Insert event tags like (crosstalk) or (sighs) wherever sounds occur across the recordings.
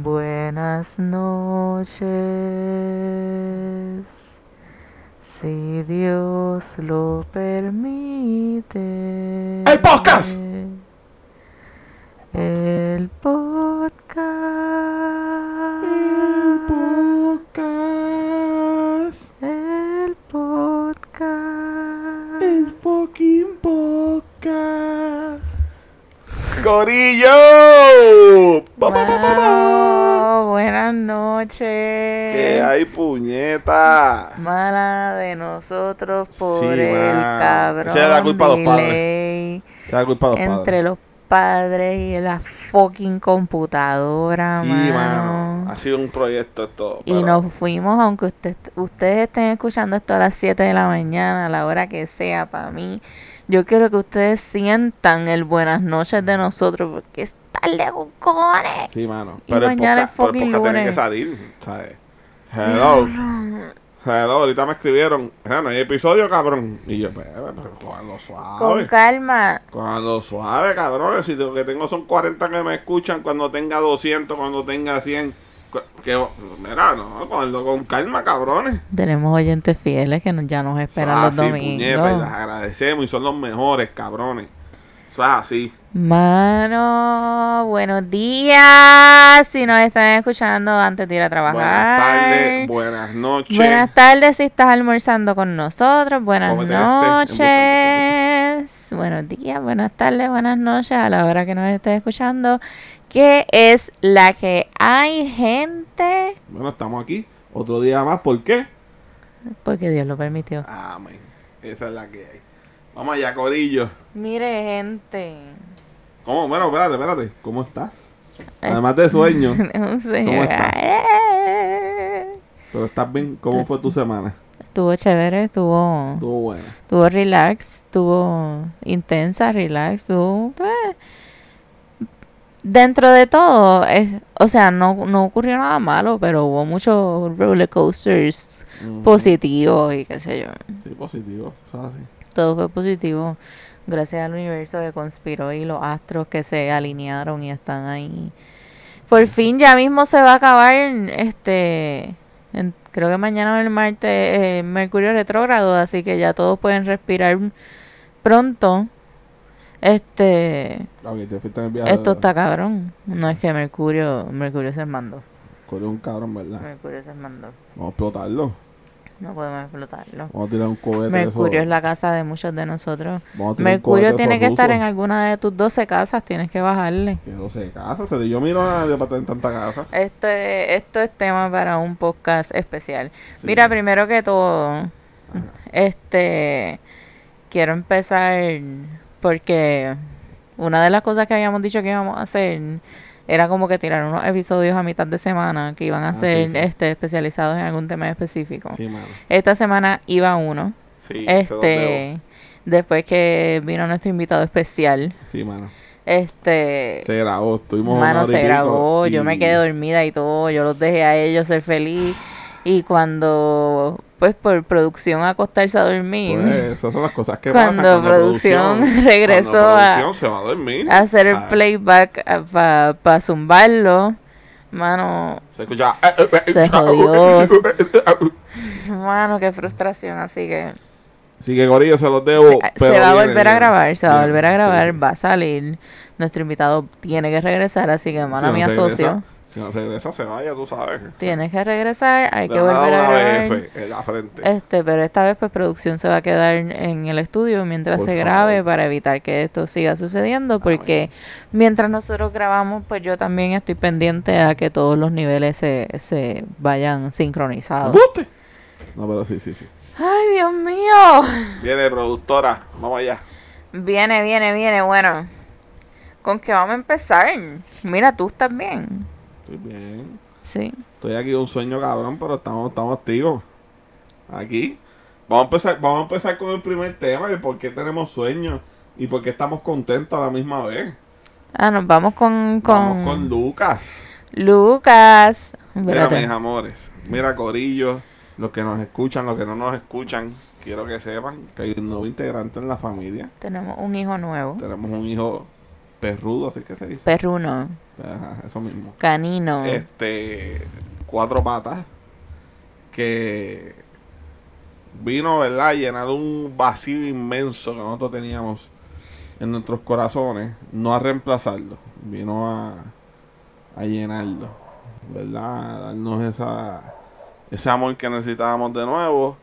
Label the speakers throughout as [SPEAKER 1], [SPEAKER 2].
[SPEAKER 1] Buenas noches. Si Dios lo permite.
[SPEAKER 2] ¡El podcast!
[SPEAKER 1] El podcast.
[SPEAKER 2] El podcast.
[SPEAKER 1] El podcast.
[SPEAKER 2] El fucking podcast. Corillo.
[SPEAKER 1] Wow, buenas noches.
[SPEAKER 2] ¿Qué hay, puñeta?
[SPEAKER 1] Mala de nosotros por
[SPEAKER 2] Sí,
[SPEAKER 1] el cabrón
[SPEAKER 2] es la culpa de los padres. Se da culpa a los
[SPEAKER 1] entre
[SPEAKER 2] padres.
[SPEAKER 1] los padres y la fucking computadora,
[SPEAKER 2] Sí,
[SPEAKER 1] mano.
[SPEAKER 2] mano. Ha sido un proyecto esto.
[SPEAKER 1] Y nos fuimos, aunque usted, ustedes estén escuchando esto a las 7 de la mañana, a la hora que sea, para mí. Yo quiero que ustedes sientan el buenas noches de nosotros, porque es tarde con cojones.
[SPEAKER 2] Sí, mano.
[SPEAKER 1] Y
[SPEAKER 2] Pero el
[SPEAKER 1] mañana
[SPEAKER 2] podcast,
[SPEAKER 1] es
[SPEAKER 2] pero el
[SPEAKER 1] fucking
[SPEAKER 2] podcast tiene que salir, ¿sabes? Hello. Hello, ahorita me escribieron. "Mira, no hay episodio, cabrón. Y yo, pero, pero cuando
[SPEAKER 1] Con
[SPEAKER 2] suave.
[SPEAKER 1] calma.
[SPEAKER 2] Cuando suave, cabrones. Si lo que tengo son 40 que me escuchan, cuando tenga 200, cuando tenga 100. cu- Que, mira, no, cuando, con calma, cabrones.
[SPEAKER 1] Tenemos oyentes fieles que nos- ya nos esperan los
[SPEAKER 2] Eso es así,
[SPEAKER 1] domingos.
[SPEAKER 2] puñeta, y les agradecemos y son los mejores, cabrones. Eso es así.
[SPEAKER 1] Mano, buenos días. Si nos están escuchando antes de ir a trabajar.
[SPEAKER 2] Buenas tardes, buenas noches.
[SPEAKER 1] Buenas tardes si estás almorzando con nosotros. Buenas
[SPEAKER 2] Cómete este,
[SPEAKER 1] noches. Buenos días, buenas tardes, buenas noches a la hora que nos estés escuchando. Que es la que hay gente.
[SPEAKER 2] Bueno, estamos aquí. Otro día más, ¿por qué?
[SPEAKER 1] Porque Dios lo permitió.
[SPEAKER 2] Amén. Esa es la que hay. Vamos allá, Corillo.
[SPEAKER 1] Mire, gente.
[SPEAKER 2] ¿Cómo? Bueno, espérate, espérate. ¿Cómo estás? Además de sueño. (laughs)
[SPEAKER 1] Un señor.
[SPEAKER 2] estás? (laughs) Pero estás bien. ¿Cómo fue tu semana?
[SPEAKER 1] Estuvo chévere, estuvo.
[SPEAKER 2] Estuvo buena.
[SPEAKER 1] Estuvo relax, estuvo intensa, relax, estuvo... eh. Dentro de todo, es, o sea, no, no ocurrió nada malo, pero hubo muchos roller coasters
[SPEAKER 2] Mm,
[SPEAKER 1] positivos y qué sé yo.
[SPEAKER 2] Sí, positivo.
[SPEAKER 1] Todo fue positivo gracias al universo que conspiró y los astros que se alinearon y están ahí. Por fin ya mismo se va a acabar, este, en- creo que mañana o el martes, eh, Mercurio retrógrado, así que ya todos pueden respirar pronto. Este,
[SPEAKER 2] Ok, te fuiste en el viaje.
[SPEAKER 1] esto está cabrón. No es que Mercurio, Mercurio se mandó.
[SPEAKER 2] Corrió un cabrón, ¿verdad?
[SPEAKER 1] Mercurio se mandó.
[SPEAKER 2] Vamos a explotarlo.
[SPEAKER 1] No podemos explotarlo.
[SPEAKER 2] Vamos a tirar un cohete.
[SPEAKER 1] Mercurio
[SPEAKER 2] eso.
[SPEAKER 1] es la casa de muchos de nosotros. Mercurio tiene que estar en alguna de tus 12 casas, tienes que bajarle.
[SPEAKER 2] Que 12 casas. Yo miro a nadie para tener tanta casa.
[SPEAKER 1] Este, esto es tema para un podcast especial.
[SPEAKER 2] Sí.
[SPEAKER 1] Mira, primero que todo, este, quiero empezar porque una de las cosas que habíamos dicho que íbamos a hacer era como que tirar unos episodios a mitad de semana que iban a
[SPEAKER 2] Ah,
[SPEAKER 1] ser
[SPEAKER 2] sí.
[SPEAKER 1] este especializados en algún tema específico.
[SPEAKER 2] Sí, mano.
[SPEAKER 1] Esta semana iba uno.
[SPEAKER 2] Sí,
[SPEAKER 1] este, después que vino nuestro invitado especial,
[SPEAKER 2] Sí, mano.
[SPEAKER 1] este,
[SPEAKER 2] Se grabó. Estuvimos
[SPEAKER 1] Mano,
[SPEAKER 2] y
[SPEAKER 1] se grabó, yo me quedé dormida y todo, yo los dejé a ellos ser feliz. Y cuando, pues por producción acostarse a dormir,
[SPEAKER 2] Pues, esas son las cosas que
[SPEAKER 1] Cuando
[SPEAKER 2] pasan
[SPEAKER 1] producción (laughs) regresó
[SPEAKER 2] cuando
[SPEAKER 1] a-
[SPEAKER 2] producción se va a dormir.
[SPEAKER 1] a hacer playback para zumbarlo, mano,
[SPEAKER 2] Se escucha.
[SPEAKER 1] Se jodió. mano, qué frustración. Así que
[SPEAKER 2] Así que Gorillo se los debo.
[SPEAKER 1] se,
[SPEAKER 2] pero
[SPEAKER 1] se va a
[SPEAKER 2] viene,
[SPEAKER 1] volver a grabar, se va a volver a
[SPEAKER 2] sí,
[SPEAKER 1] grabar,
[SPEAKER 2] sí.
[SPEAKER 1] va a salir. Nuestro invitado tiene que regresar, así que, mano, mi
[SPEAKER 2] regresa-
[SPEAKER 1] socio,
[SPEAKER 2] Si no regresa, se vaya, tú sabes.
[SPEAKER 1] tiene que regresar, hay
[SPEAKER 2] Le
[SPEAKER 1] que volver a grabar.
[SPEAKER 2] En la frente.
[SPEAKER 1] Este, pero esta vez pues producción se va a quedar en el estudio mientras
[SPEAKER 2] Por
[SPEAKER 1] se grabe
[SPEAKER 2] favor.
[SPEAKER 1] para evitar que esto siga sucediendo porque mientras nosotros grabamos pues yo también estoy pendiente a que todos los niveles se, se vayan sincronizados.
[SPEAKER 2] ¡Buste! No, pero sí, sí, sí.
[SPEAKER 1] ¡Ay, Dios mío!
[SPEAKER 2] Viene productora. Vamos allá.
[SPEAKER 1] Viene, viene, viene, bueno. ¿Con qué vamos a empezar? Mira, tú estás bien.
[SPEAKER 2] Estoy bien.
[SPEAKER 1] Sí.
[SPEAKER 2] Estoy aquí un sueño cabrón, pero estamos, estamos activos. Aquí. Vamos a empezar, vamos a empezar con el primer tema, el por qué tenemos sueños y por qué estamos contentos a la misma vez.
[SPEAKER 1] Ah, nos vamos con, con,
[SPEAKER 2] Vamos con Lucas.
[SPEAKER 1] Lucas.
[SPEAKER 2] Mira, mis amores. Mira, Corillo. Los que nos escuchan, los que no nos escuchan, quiero que sepan que hay un nuevo integrante en la familia.
[SPEAKER 1] Tenemos un hijo nuevo.
[SPEAKER 2] Tenemos un hijo perrudo, así que se dice.
[SPEAKER 1] Perruno,
[SPEAKER 2] Ajá, eso mismo.
[SPEAKER 1] canino.
[SPEAKER 2] Este, cuatro patas que vino, ¿verdad? A llenar un vacío inmenso que nosotros teníamos en nuestros corazones, no a reemplazarlo, vino a, a llenarlo, ¿verdad? A darnos esa, ese amor que necesitábamos de nuevo.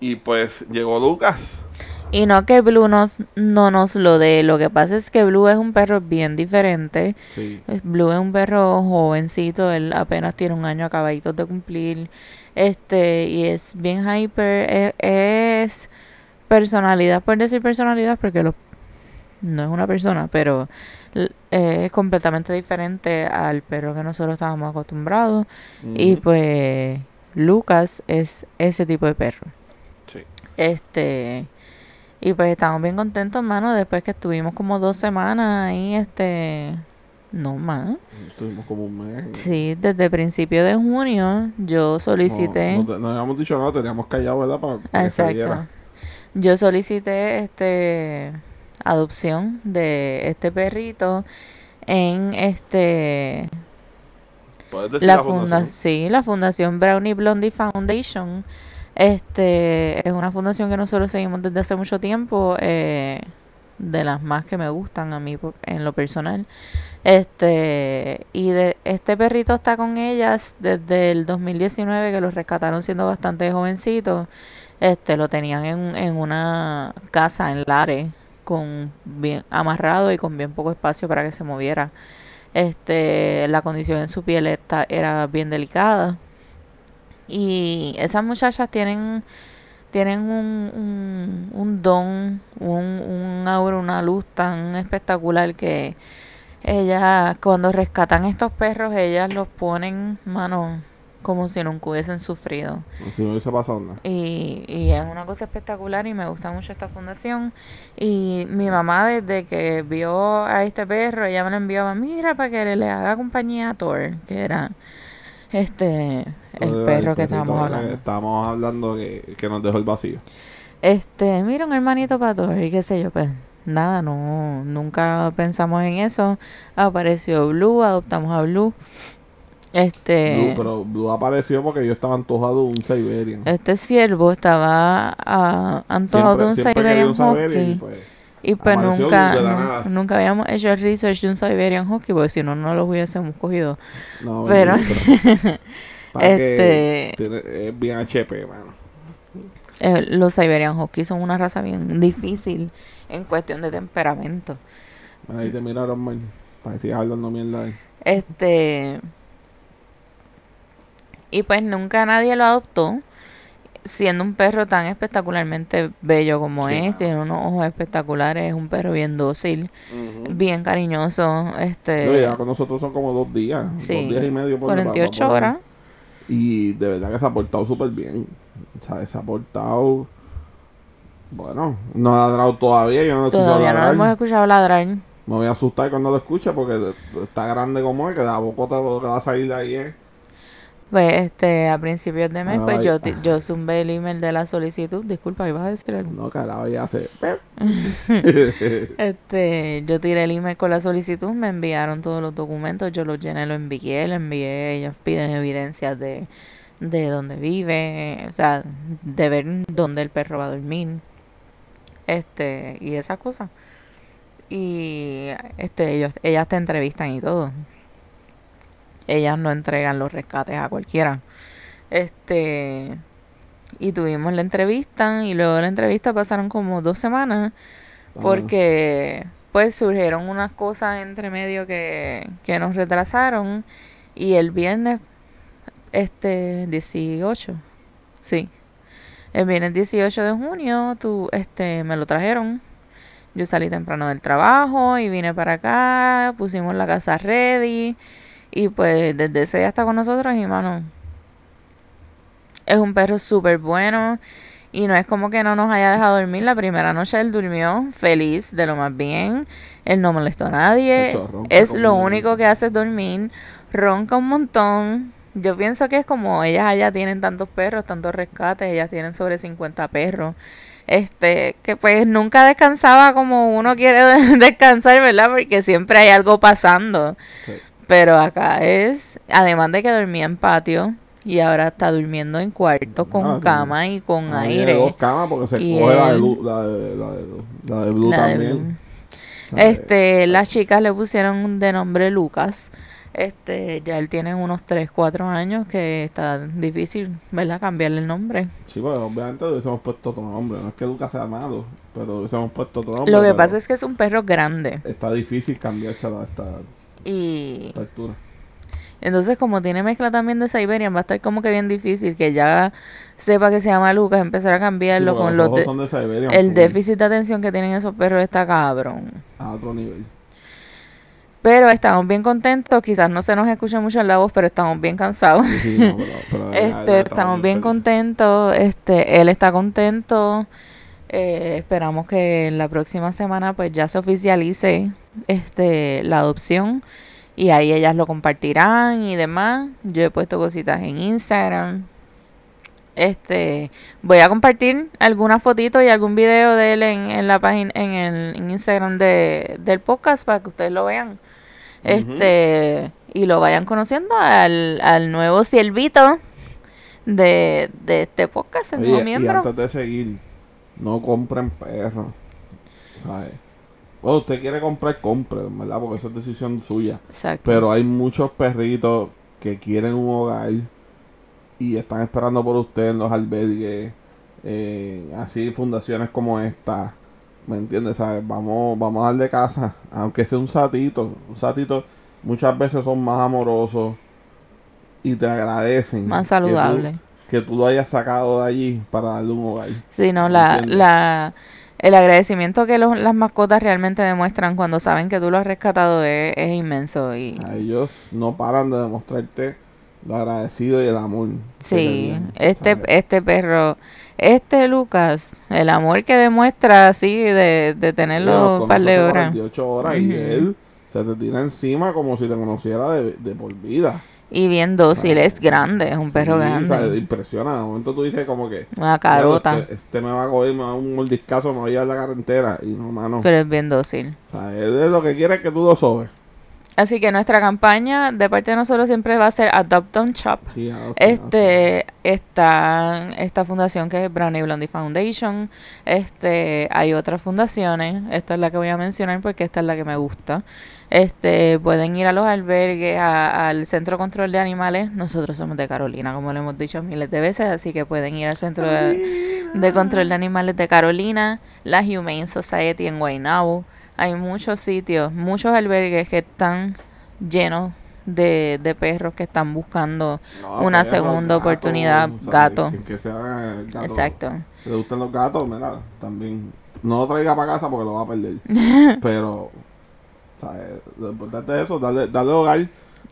[SPEAKER 2] Y pues llegó Lucas.
[SPEAKER 1] Y no que Blue nos, no nos lo dé. Lo que pasa es que Blue es un perro bien diferente.
[SPEAKER 2] Sí.
[SPEAKER 1] Blue es un perro jovencito, él apenas tiene un año acabaditos de cumplir. Este, y es bien hyper, es, personalidad, por decir personalidad, porque lo, no es una persona, pero es completamente diferente al perro que nosotros estábamos acostumbrados. Y pues Lucas es ese tipo de perro.
[SPEAKER 2] Sí.
[SPEAKER 1] Este, y pues estamos bien contentos, mano, después que estuvimos como dos semanas ahí, este, no más.
[SPEAKER 2] Estuvimos como un mes.
[SPEAKER 1] Sí, desde principio de junio yo solicité,
[SPEAKER 2] No, no, te- no habíamos dicho nada, teníamos callado, ¿verdad? Para, para que se
[SPEAKER 1] exacto, yo solicité, este, adopción de este perrito en, este,
[SPEAKER 2] ¿Puedes decir
[SPEAKER 1] la
[SPEAKER 2] la
[SPEAKER 1] funda sí, la Fundación Brownie Blondie Foundation. Este es una fundación que nosotros seguimos desde hace mucho tiempo, eh, de las más que me gustan a mí en lo personal. Este y de este perrito está con ellas desde el 2019 que lo rescataron siendo bastante jovencito. Este lo tenían en, en una casa en Lares con bien amarrado y con bien poco espacio para que se moviera. Este, la condición en su piel está- era bien delicada. Y esas muchachas tienen, tienen un, un, un don, un, un aura, una luz tan espectacular que ellas, cuando rescatan estos perros, ellas los ponen, mano, como si nunca hubiesen sufrido.
[SPEAKER 2] Como Si no hubiese pasado nada.
[SPEAKER 1] Y, y es una cosa espectacular y me gusta mucho esta fundación. Y mi mamá desde que vio a este perro, ella me lo enviaba, mira, para que le haga compañía a Thor, que era este el
[SPEAKER 2] Entonces,
[SPEAKER 1] perro que
[SPEAKER 2] perrito
[SPEAKER 1] estábamos
[SPEAKER 2] era
[SPEAKER 1] hablando.
[SPEAKER 2] que Estábamos hablando que, que nos dejó el vacío.
[SPEAKER 1] Este, mira un hermanito para Thor y qué sé yo, pues nada, no, nunca pensamos en eso. Apareció Blue, adoptamos a Blue. Este,
[SPEAKER 2] Blue, pero Blue apareció porque yo estaba antojado de un Siberian.
[SPEAKER 1] este ciervo estaba ah, antojado de un
[SPEAKER 2] Siempre-
[SPEAKER 1] Siberian
[SPEAKER 2] un Siberian
[SPEAKER 1] Husky.
[SPEAKER 2] pues,
[SPEAKER 1] Y pues nunca, nunca habíamos hecho el research de un Siberian Husky, porque si no, no los hubiésemos cogido.
[SPEAKER 2] no,
[SPEAKER 1] Pero- (laughs)
[SPEAKER 2] que
[SPEAKER 1] Este-
[SPEAKER 2] es bien HP, mano.
[SPEAKER 1] Eh, los Siberian Husky son una raza bien difícil en cuestión de temperamento.
[SPEAKER 2] Ahí te miraron mal. Parecías hablando mierda. ahí.
[SPEAKER 1] Este. Y pues nunca nadie lo adoptó. Siendo un perro tan espectacularmente bello como
[SPEAKER 2] Sí,
[SPEAKER 1] es, tiene unos ojos espectaculares, es un perro bien dócil, bien cariñoso, este,
[SPEAKER 2] ya con nosotros son como dos días.
[SPEAKER 1] Sí,
[SPEAKER 2] Dos días y medio. pa-
[SPEAKER 1] 48
[SPEAKER 2] pa- pa-
[SPEAKER 1] horas.
[SPEAKER 2] Y de verdad que se ha portado súper bien. O sea, se ha portado. Bueno, no ha ladrado todavía. Yo no lo he escuchado
[SPEAKER 1] Todavía no lo hemos escuchado ladrar.
[SPEAKER 2] Me voy a asustar cuando lo escuche porque está grande como es, que la bocota que va a salir de ahí es.
[SPEAKER 1] Pues este, a principios de mes,
[SPEAKER 2] Ah,
[SPEAKER 1] pues yo, yo zumbé el email de la solicitud. Disculpa, ibas a decir algo.
[SPEAKER 2] No, carajo, ya hace. (laughs)
[SPEAKER 1] Este, yo tiré el email con la solicitud, me enviaron todos los documentos, yo los llené, los envié, le envié, ellos piden evidencias de, de dónde vive, o sea, de ver dónde el perro va a dormir, este, y esas cosas. Y este, ellos, ellas te entrevistan y todo. Ellas no entregan los rescates a cualquiera. Este, y tuvimos la entrevista, y luego de la entrevista pasaron como dos semanas porque pues surgieron unas cosas entre medio que, que nos retrasaron y el viernes este 18 sí el viernes 18 de junio tú este me lo trajeron yo salí temprano del trabajo y vine para acá pusimos la casa ready y pues desde ese día está con nosotros y mano es un perro súper bueno y no es como que no nos haya dejado dormir. La primera noche él durmió feliz, de lo más bien. Él no molestó a nadie. Es lo único que hace es dormir. Ronca un montón. Yo pienso que es como ellas allá tienen tantos perros, tantos rescates. Ellas tienen sobre 50 perros. este, que pues nunca descansaba como uno quiere (laughs) descansar, ¿verdad? Porque siempre hay algo pasando.
[SPEAKER 2] Sí.
[SPEAKER 1] Pero acá es, además de que dormía en patio y ahora está durmiendo en cuarto con
[SPEAKER 2] Ah, sí.
[SPEAKER 1] cama y con
[SPEAKER 2] hay
[SPEAKER 1] aire.
[SPEAKER 2] dos camas porque se
[SPEAKER 1] Y
[SPEAKER 2] coge la de Blue, la de, la de, la de Blue
[SPEAKER 1] La de
[SPEAKER 2] también.
[SPEAKER 1] Este, las chicas le pusieron de nombre Lucas. Este, ya él tiene unos 3, 4 años que está difícil, ¿verdad? Cambiarle el nombre.
[SPEAKER 2] Sí, pues obviamente le hubiésemos puesto otro nombre. No es que Lucas sea malo, pero le hubiésemos puesto otro nombre.
[SPEAKER 1] Lo que pasa es que es un perro grande
[SPEAKER 2] Está difícil cambiárselo a esta,
[SPEAKER 1] y entonces como tiene mezcla también de Siberian va a estar como que bien difícil que ya sepa que se llama Lucas, empezar a cambiarlo
[SPEAKER 2] Sí,
[SPEAKER 1] con
[SPEAKER 2] los
[SPEAKER 1] los de-
[SPEAKER 2] Siberian
[SPEAKER 1] el déficit de atención que tienen esos perros está cabrón.
[SPEAKER 2] A otro nivel.
[SPEAKER 1] Pero estamos bien contentos, quizás no se nos escucha mucho en la voz, pero estamos bien cansados.
[SPEAKER 2] Sí, sí, no, pero- pero (laughs) ya- ya
[SPEAKER 1] Este, estamos bien
[SPEAKER 2] felices.
[SPEAKER 1] contentos, este, él está contento. Eh, esperamos que en la próxima semana pues ya se oficialice este la adopción y ahí ellas lo compartirán y demás. Yo he puesto cositas en Instagram. Este, voy a compartir algunas fotitos y algún video de él en, en la página en el en Instagram de, del podcast para que ustedes lo vean. Este, y lo vayan conociendo al, al nuevo siervito de, de este podcast, el
[SPEAKER 2] Oye,
[SPEAKER 1] nuevo
[SPEAKER 2] y
[SPEAKER 1] miembro.
[SPEAKER 2] antes de seguir, no compren perros. ¿sabes? Bueno, usted quiere comprar, compre, ¿verdad? Porque eso es decisión suya.
[SPEAKER 1] Exacto.
[SPEAKER 2] Pero hay muchos perritos que quieren un hogar y están esperando por usted en los albergues, eh, así fundaciones como esta, ¿me entiendes? ¿Sabes? Vamos, vamos a darle casa, aunque sea un satito, un satito muchas veces son más amorosos y te agradecen.
[SPEAKER 1] Más saludable.
[SPEAKER 2] Que tú, lo hayas sacado de allí para darle un hogar.
[SPEAKER 1] Sí, no, la, la, el agradecimiento que los- las mascotas realmente demuestran cuando saben que tú lo has rescatado es, es inmenso. Y
[SPEAKER 2] A ellos no paran de demostrarte lo agradecido y el amor.
[SPEAKER 1] sí, este,
[SPEAKER 2] ¿sabes?
[SPEAKER 1] este perro, este Lucas, el amor que demuestra así de, de tenerlo un par de horas.
[SPEAKER 2] 48 horas y
[SPEAKER 1] Ujú.
[SPEAKER 2] él se te tira encima como si te conociera de, de por vida.
[SPEAKER 1] Y bien dócil, es grande, es un perro
[SPEAKER 2] Sí, o sea,
[SPEAKER 1] grande.
[SPEAKER 2] impresiona. De momento tú dices como que...
[SPEAKER 1] Una
[SPEAKER 2] "Diablo,
[SPEAKER 1] carota,
[SPEAKER 2] Este, este me va a coger, me va a un mordiscazo, me va a llevar la carretera. Y no, mano.
[SPEAKER 1] pero es bien dócil.
[SPEAKER 2] O sea, él es lo que quiere es que tú lo sobes.
[SPEAKER 1] Así que nuestra campaña de parte de nosotros siempre va a ser Adopt on Shop.
[SPEAKER 2] Sí,
[SPEAKER 1] Este, está esta fundación que es Brownie Blondie Foundation. Este, hay otras fundaciones. Esta es la que voy a mencionar porque esta es la que me gusta. Este, pueden ir a los albergues, a- al Centro de Control de Animales. Nosotros somos de Carolina, como lo hemos dicho miles de veces, así que pueden ir al Centro de, de Control de Animales de Carolina, la Humane Society en Guaynabo. Hay muchos sitios, muchos albergues que están llenos de, de perros que están buscando
[SPEAKER 2] No,
[SPEAKER 1] una segunda
[SPEAKER 2] gato,
[SPEAKER 1] oportunidad, gato.
[SPEAKER 2] Que, que sea gato.
[SPEAKER 1] Exacto.
[SPEAKER 2] Si le gustan los gatos, mira, también. No lo traiga para casa porque lo va a perder. (laughs) Pero, ¿sabes? Lo importante es eso, darle, darle hogar.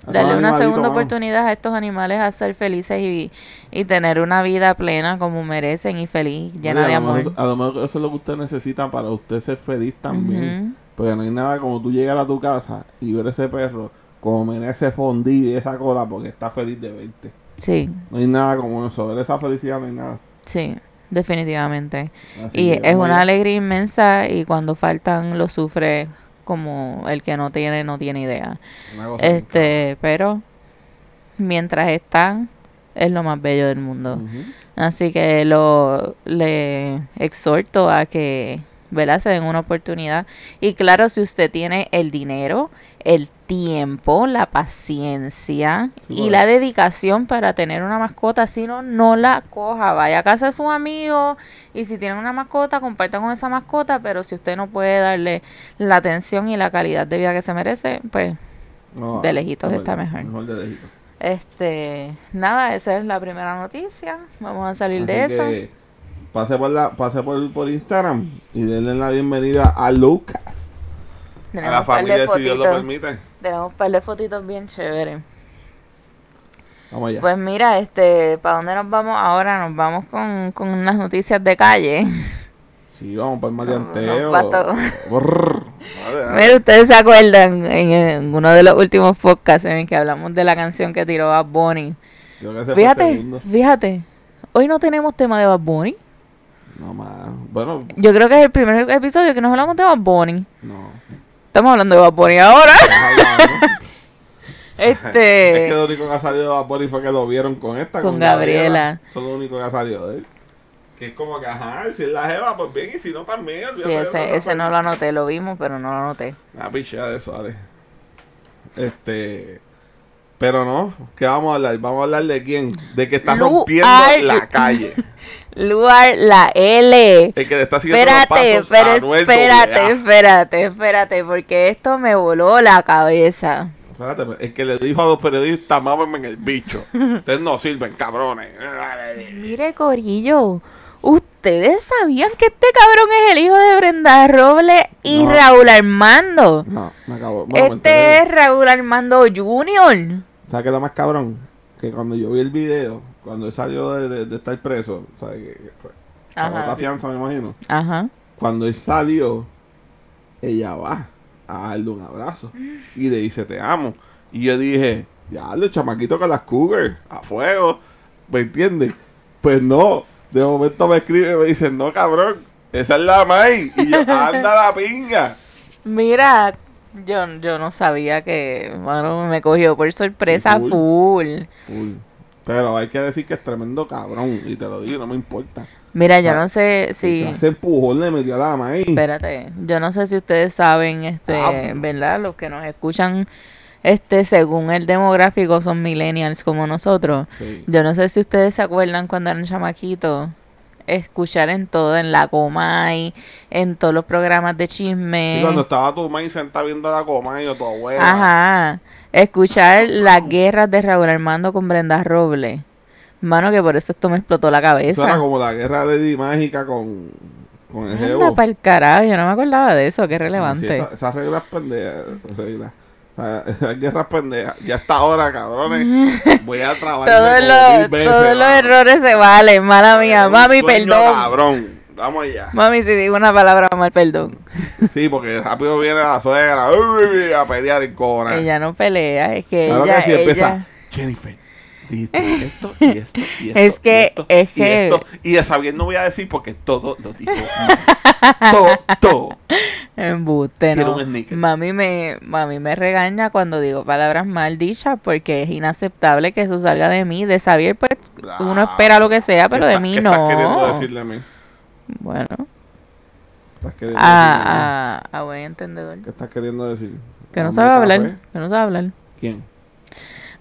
[SPEAKER 1] Darle una segunda oportunidad a estos animales a ser felices y, y tener una vida plena como merecen y feliz, llena
[SPEAKER 2] Oye,
[SPEAKER 1] de amor.
[SPEAKER 2] mejor- a lo mejor eso es lo que usted necesita para usted ser feliz también. Porque no hay nada como tú llegar a tu casa y ver ese perro comer ese fondí y esa cola porque está feliz de verte.
[SPEAKER 1] Sí,
[SPEAKER 2] No hay nada como eso. Ver esa felicidad no hay nada.
[SPEAKER 1] sí, definitivamente.
[SPEAKER 2] Así
[SPEAKER 1] Y es una alegría inmensa y cuando faltan lo sufre como el que no tiene, no tiene idea. Este, pero mientras están, es lo más bello del mundo. Así que lo le exhorto a que ¿verdad? se den una oportunidad. Y claro, si usted tiene el dinero, el tiempo, la paciencia y la dedicación para tener una mascota, si no, no la coja. Vaya a casa de sus amigos y si tienen una mascota, compartan con esa mascota. Pero si usted no puede darle la atención y la calidad de vida que se merece, pues
[SPEAKER 2] No,
[SPEAKER 1] De lejitos
[SPEAKER 2] no,
[SPEAKER 1] está
[SPEAKER 2] no,
[SPEAKER 1] mejor.
[SPEAKER 2] Mejor de lejitos.
[SPEAKER 1] este, nada, esa es la primera noticia. Vamos a salir
[SPEAKER 2] Así
[SPEAKER 1] de eso.
[SPEAKER 2] pase por la, pase por, por Instagram y denle la bienvenida a Lucas.
[SPEAKER 1] Tenemos
[SPEAKER 2] a la
[SPEAKER 1] un par de
[SPEAKER 2] familia, si Dios lo
[SPEAKER 1] fotitos.
[SPEAKER 2] permite.
[SPEAKER 1] Tenemos un par de fotitos bien chéveres.
[SPEAKER 2] Vamos allá.
[SPEAKER 1] Pues mira, este, ¿para dónde nos vamos ahora? Nos vamos con, con unas noticias de calle.
[SPEAKER 2] sí, vamos para el maleanteo.
[SPEAKER 1] Mira, ustedes se acuerdan en, en uno de los últimos podcasts en el que hablamos de la canción que tiró Bad Bunny. Fíjate, fíjate, hoy no tenemos tema de Bad Bunny.
[SPEAKER 2] No más. Bueno,
[SPEAKER 1] Yo creo que es el primer episodio que nos hablamos de Bad Bunny.
[SPEAKER 2] no.
[SPEAKER 1] Estamos hablando de Bunny ahora. (laughs) Este.
[SPEAKER 2] Es que lo único que ha salido de Bunny fue que lo vieron con esta,
[SPEAKER 1] Con Gabriela.
[SPEAKER 2] Eso es lo único que ha salido de él. Que es como que, ajá, si es la jeva, pues bien, y si no también.
[SPEAKER 1] Sí, ese, ese no lo anoté, lo vimos, pero no lo anoté.
[SPEAKER 2] Una pichea de eso, Ale. Este. Pero no, ¿qué vamos a hablar? Vamos a hablar de quién? De que está rompiendo la (laughs) calle.
[SPEAKER 1] Lugar, la L.
[SPEAKER 2] El que está siguiendo
[SPEAKER 1] Espérate,
[SPEAKER 2] los pasos
[SPEAKER 1] pero espérate, espérate, espérate, porque esto me voló la cabeza.
[SPEAKER 2] Espérate, el que le dijo a los periodistas, mámenme en el bicho. Ustedes no sirven, cabrones.
[SPEAKER 1] Mire, Corillo, ¿ustedes sabían que este cabrón es el hijo de Brenda Robles y
[SPEAKER 2] No.
[SPEAKER 1] Raúl Armando?
[SPEAKER 2] No, me acabo. Bueno,
[SPEAKER 1] Este es Raúl Armando Jr.
[SPEAKER 2] ¿Sabes qué es lo más cabrón? Que cuando yo vi el video, cuando él salió de, de- de estar preso, ¿sabes qué? la fianza, me imagino.
[SPEAKER 1] Ajá.
[SPEAKER 2] Cuando él salió, ella va a darle un abrazo y le dice te amo. Y yo dije, ya, el chamaquito con las cougars, a fuego, ¿me entiendes? Pues no, de momento me escribe y me dice, no cabrón, esa es la May. Y yo, anda la pinga.
[SPEAKER 1] Mira, yo, yo no sabía que, bueno, me cogió por sorpresa
[SPEAKER 2] Full.
[SPEAKER 1] full.
[SPEAKER 2] Full. Pero hay que decir que es tremendo cabrón, y te lo digo, no me importa.
[SPEAKER 1] Mira, yo
[SPEAKER 2] Ah,
[SPEAKER 1] no sé si...
[SPEAKER 2] Ese empujón le metió a la May.
[SPEAKER 1] Espérate, yo no sé si ustedes saben, este,
[SPEAKER 2] Ah.
[SPEAKER 1] ¿verdad? Los que nos escuchan, este, según el demográfico son millennials como nosotros.
[SPEAKER 2] Sí.
[SPEAKER 1] Yo no sé si ustedes se acuerdan cuando eran chamaquitos, escuchar en todo, en la Comay, en todos los programas de chisme.
[SPEAKER 2] Y cuando estaba tu May sentada viendo la coma y yo, tu abuela.
[SPEAKER 1] Ajá. Escuchar las guerras de Raúl Armando con Brenda Robles. Mano, que por eso esto me explotó la
[SPEAKER 2] Eso era
[SPEAKER 1] cabeza.
[SPEAKER 2] como la guerra de Eddie Mágica con, con el
[SPEAKER 1] Anda para el carajo, yo no me acordaba de eso, qué
[SPEAKER 2] Sí,
[SPEAKER 1] relevante.
[SPEAKER 2] esa- esas reglas pendejas. reglas. (laughs) Guerras pendejas. Ya está ahora, cabrones. (laughs) Voy a trabajar.
[SPEAKER 1] Todos los, todos los errores se valen, mala mía. Mami, perdón.
[SPEAKER 2] Cabrón. Vamos allá.
[SPEAKER 1] Mami, si digo una palabra mal, perdón.
[SPEAKER 2] Sí, porque rápido viene la suegra a pelear en cona.
[SPEAKER 1] Ella no pelea, es que
[SPEAKER 2] Claro
[SPEAKER 1] ella,
[SPEAKER 2] que empieza.
[SPEAKER 1] ella...
[SPEAKER 2] Jennifer, dijiste esto y esto y esto.
[SPEAKER 1] Es que-
[SPEAKER 2] y esto,
[SPEAKER 1] es
[SPEAKER 2] y
[SPEAKER 1] que-
[SPEAKER 2] esto. Y de saber no voy a decir porque todo lo dijo. (laughs) todo, todo.
[SPEAKER 1] Embuste,
[SPEAKER 2] Quiero
[SPEAKER 1] no.
[SPEAKER 2] un sneaker.
[SPEAKER 1] Mami me, mami me regaña cuando digo palabras mal dichas porque es inaceptable que eso salga de mí. De Xavier, pues uno espera lo que sea, pero
[SPEAKER 2] ¿Qué
[SPEAKER 1] de mí
[SPEAKER 2] qué
[SPEAKER 1] no.
[SPEAKER 2] estás queriendo decirle a mí?
[SPEAKER 1] Bueno,
[SPEAKER 2] ¿Estás queriendo decirle a
[SPEAKER 1] a, a, a buen entendedor.
[SPEAKER 2] ¿Qué estás queriendo decir?
[SPEAKER 1] Que no sabe hablar,
[SPEAKER 2] café.
[SPEAKER 1] que no sabe hablar.
[SPEAKER 2] ¿Quién?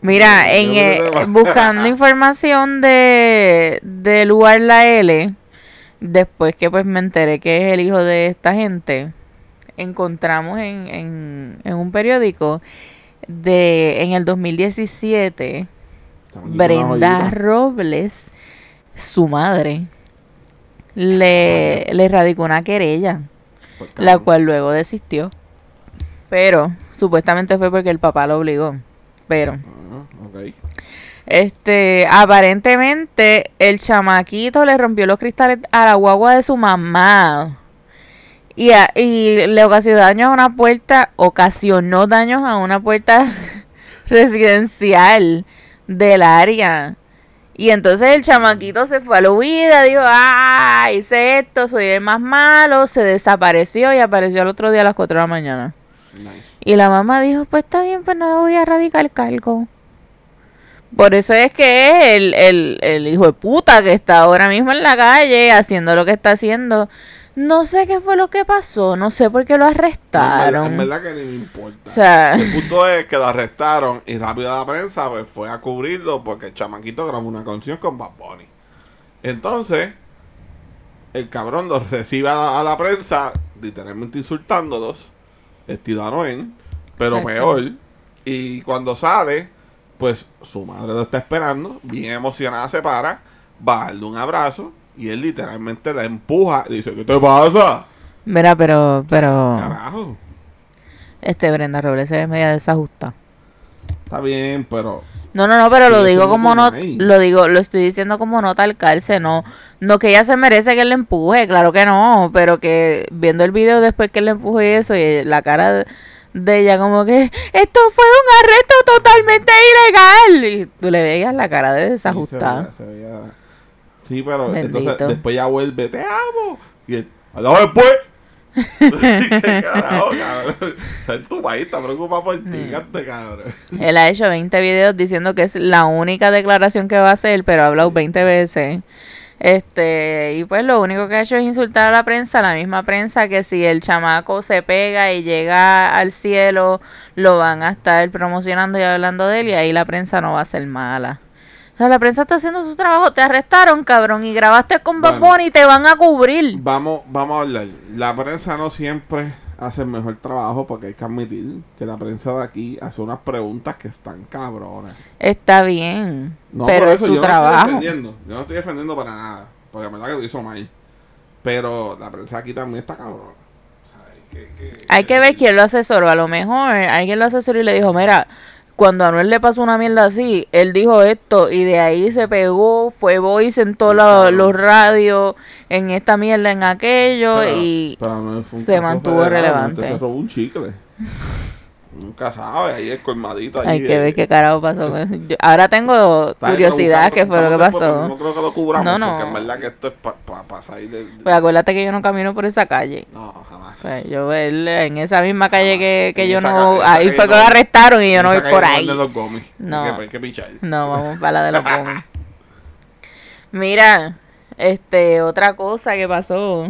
[SPEAKER 1] Mira, en, eh, buscando (laughs) información de, de lugar la L, después que pues me enteré que es el hijo de esta gente, encontramos en, en, en un periódico de en el 2017
[SPEAKER 2] Chamaquito, una
[SPEAKER 1] Brenda. Robles, su madre, le, le radicó una querella,
[SPEAKER 2] Pues,
[SPEAKER 1] la cual luego desistió. Pero supuestamente fue porque el papá lo obligó. Pero
[SPEAKER 2] Ah, ok.
[SPEAKER 1] este, aparentemente el chamaquito le rompió los cristales a la guagua de su mamá. Y, a- y le ocasionó daños a una puerta, ocasionó daños a una puerta (laughs) residencial del área. Y entonces el chamaquito se fue a la huida, dijo, ah, hice esto, soy el más malo, se desapareció y apareció al otro día a las 4 de la mañana.
[SPEAKER 2] Nice.
[SPEAKER 1] Y la mamá dijo, pues está bien, pues no voy a radicar cargo. Por eso es que es el, el, el hijo de puta que está ahora mismo en la calle haciendo lo que está haciendo. No sé qué fue lo que pasó, no sé por qué lo
[SPEAKER 2] En
[SPEAKER 1] arrestaron.
[SPEAKER 2] en verdad que ni me importa.
[SPEAKER 1] O sea,
[SPEAKER 2] El punto es que lo arrestaron y rápido la prensa pues, fue a cubrirlo porque el chamaquito grabó una canción con Bad Bunny. Entonces, el cabrón los recibe a la, a la prensa, literalmente insultándolos, estilo Anuel, pero
[SPEAKER 1] Exacto.
[SPEAKER 2] peor. Y cuando sale, pues su madre lo está esperando, bien emocionada se para, va a darle un abrazo y él literalmente la empuja y dice, ¿qué te pasa?
[SPEAKER 1] mira, pero, pero,
[SPEAKER 2] Carajo.
[SPEAKER 1] este Brenda Robles se ve media desajustada.
[SPEAKER 2] Está bien, pero
[SPEAKER 1] No, no, no, pero lo digo como no, lo digo, lo estoy diciendo como nota al calce, no, no que ella se merece que le empuje, claro que no, pero que viendo el video después que le empuje y eso y la cara de, de ella como que esto fue un arresto totalmente ilegal y tú le veías la cara de
[SPEAKER 2] Sí,
[SPEAKER 1] desajustada.
[SPEAKER 2] Se veía, se veía, Sí, pero entonces después ya vuelve, te amo. Y él, hablamos después. ¿Qué carajo, cabrón? O sea, en tu país está preocupado por ti, cante, cabrón.
[SPEAKER 1] Él ha hecho 20 videos diciendo que es la única declaración que va a hacer, pero ha hablado 20 veces. Este, y pues lo único que ha hecho es insultar a la prensa, la misma prensa que si el chamaco se pega y llega al cielo, lo van a estar promocionando y hablando de él y ahí la prensa no va a ser mala. O sea, la prensa está haciendo su trabajo, te arrestaron, cabrón, y grabaste con Bad
[SPEAKER 2] Bueno.
[SPEAKER 1] Bunny y te van a cubrir.
[SPEAKER 2] Vamos, vamos a hablar. La prensa no siempre hace el mejor trabajo porque hay que admitir que la prensa de aquí hace unas preguntas que están cabronas.
[SPEAKER 1] Está bien,
[SPEAKER 2] No,
[SPEAKER 1] pero
[SPEAKER 2] por
[SPEAKER 1] es
[SPEAKER 2] eso
[SPEAKER 1] su
[SPEAKER 2] yo no
[SPEAKER 1] trabajo.
[SPEAKER 2] estoy defendiendo. Yo no estoy defendiendo para nada. Porque la verdad que lo hizo mal. Pero la prensa aquí también está cabrona. O sea, hay que, que-
[SPEAKER 1] Hay que ver quién lo asesoró. A lo mejor alguien lo asesoró y le dijo, mira, cuando a Anuel le pasó una mierda así, él dijo esto y de ahí se pegó, fue voice en todos los, los radios, en esta mierda, en aquello
[SPEAKER 2] Pero-
[SPEAKER 1] y
[SPEAKER 2] pero
[SPEAKER 1] se mantuvo relevante.
[SPEAKER 2] Se robó un chicle. (laughs) Nunca sabe, ahí es colmadito. Ahí
[SPEAKER 1] hay que
[SPEAKER 2] eh,
[SPEAKER 1] ver qué carajo pasó. con eso. Yo- ahora tengo curiosidad qué fue lo que pasó.
[SPEAKER 2] No creo que lo cubramos,
[SPEAKER 1] No, no.
[SPEAKER 2] porque en verdad que esto es para pasar de, de-
[SPEAKER 1] Pues acuérdate que yo no camino por esa calle.
[SPEAKER 2] No, jamás.
[SPEAKER 1] Pues yo en esa misma calle que, que
[SPEAKER 2] En
[SPEAKER 1] yo no...
[SPEAKER 2] calle-
[SPEAKER 1] Ahí fue que lo arrestaron y yo no voy por ahí.
[SPEAKER 2] venden los gomis.
[SPEAKER 1] No.
[SPEAKER 2] Hay que, hay que.
[SPEAKER 1] No, vamos para la de los gomis. (laughs) Mira, este, otra cosa que pasó.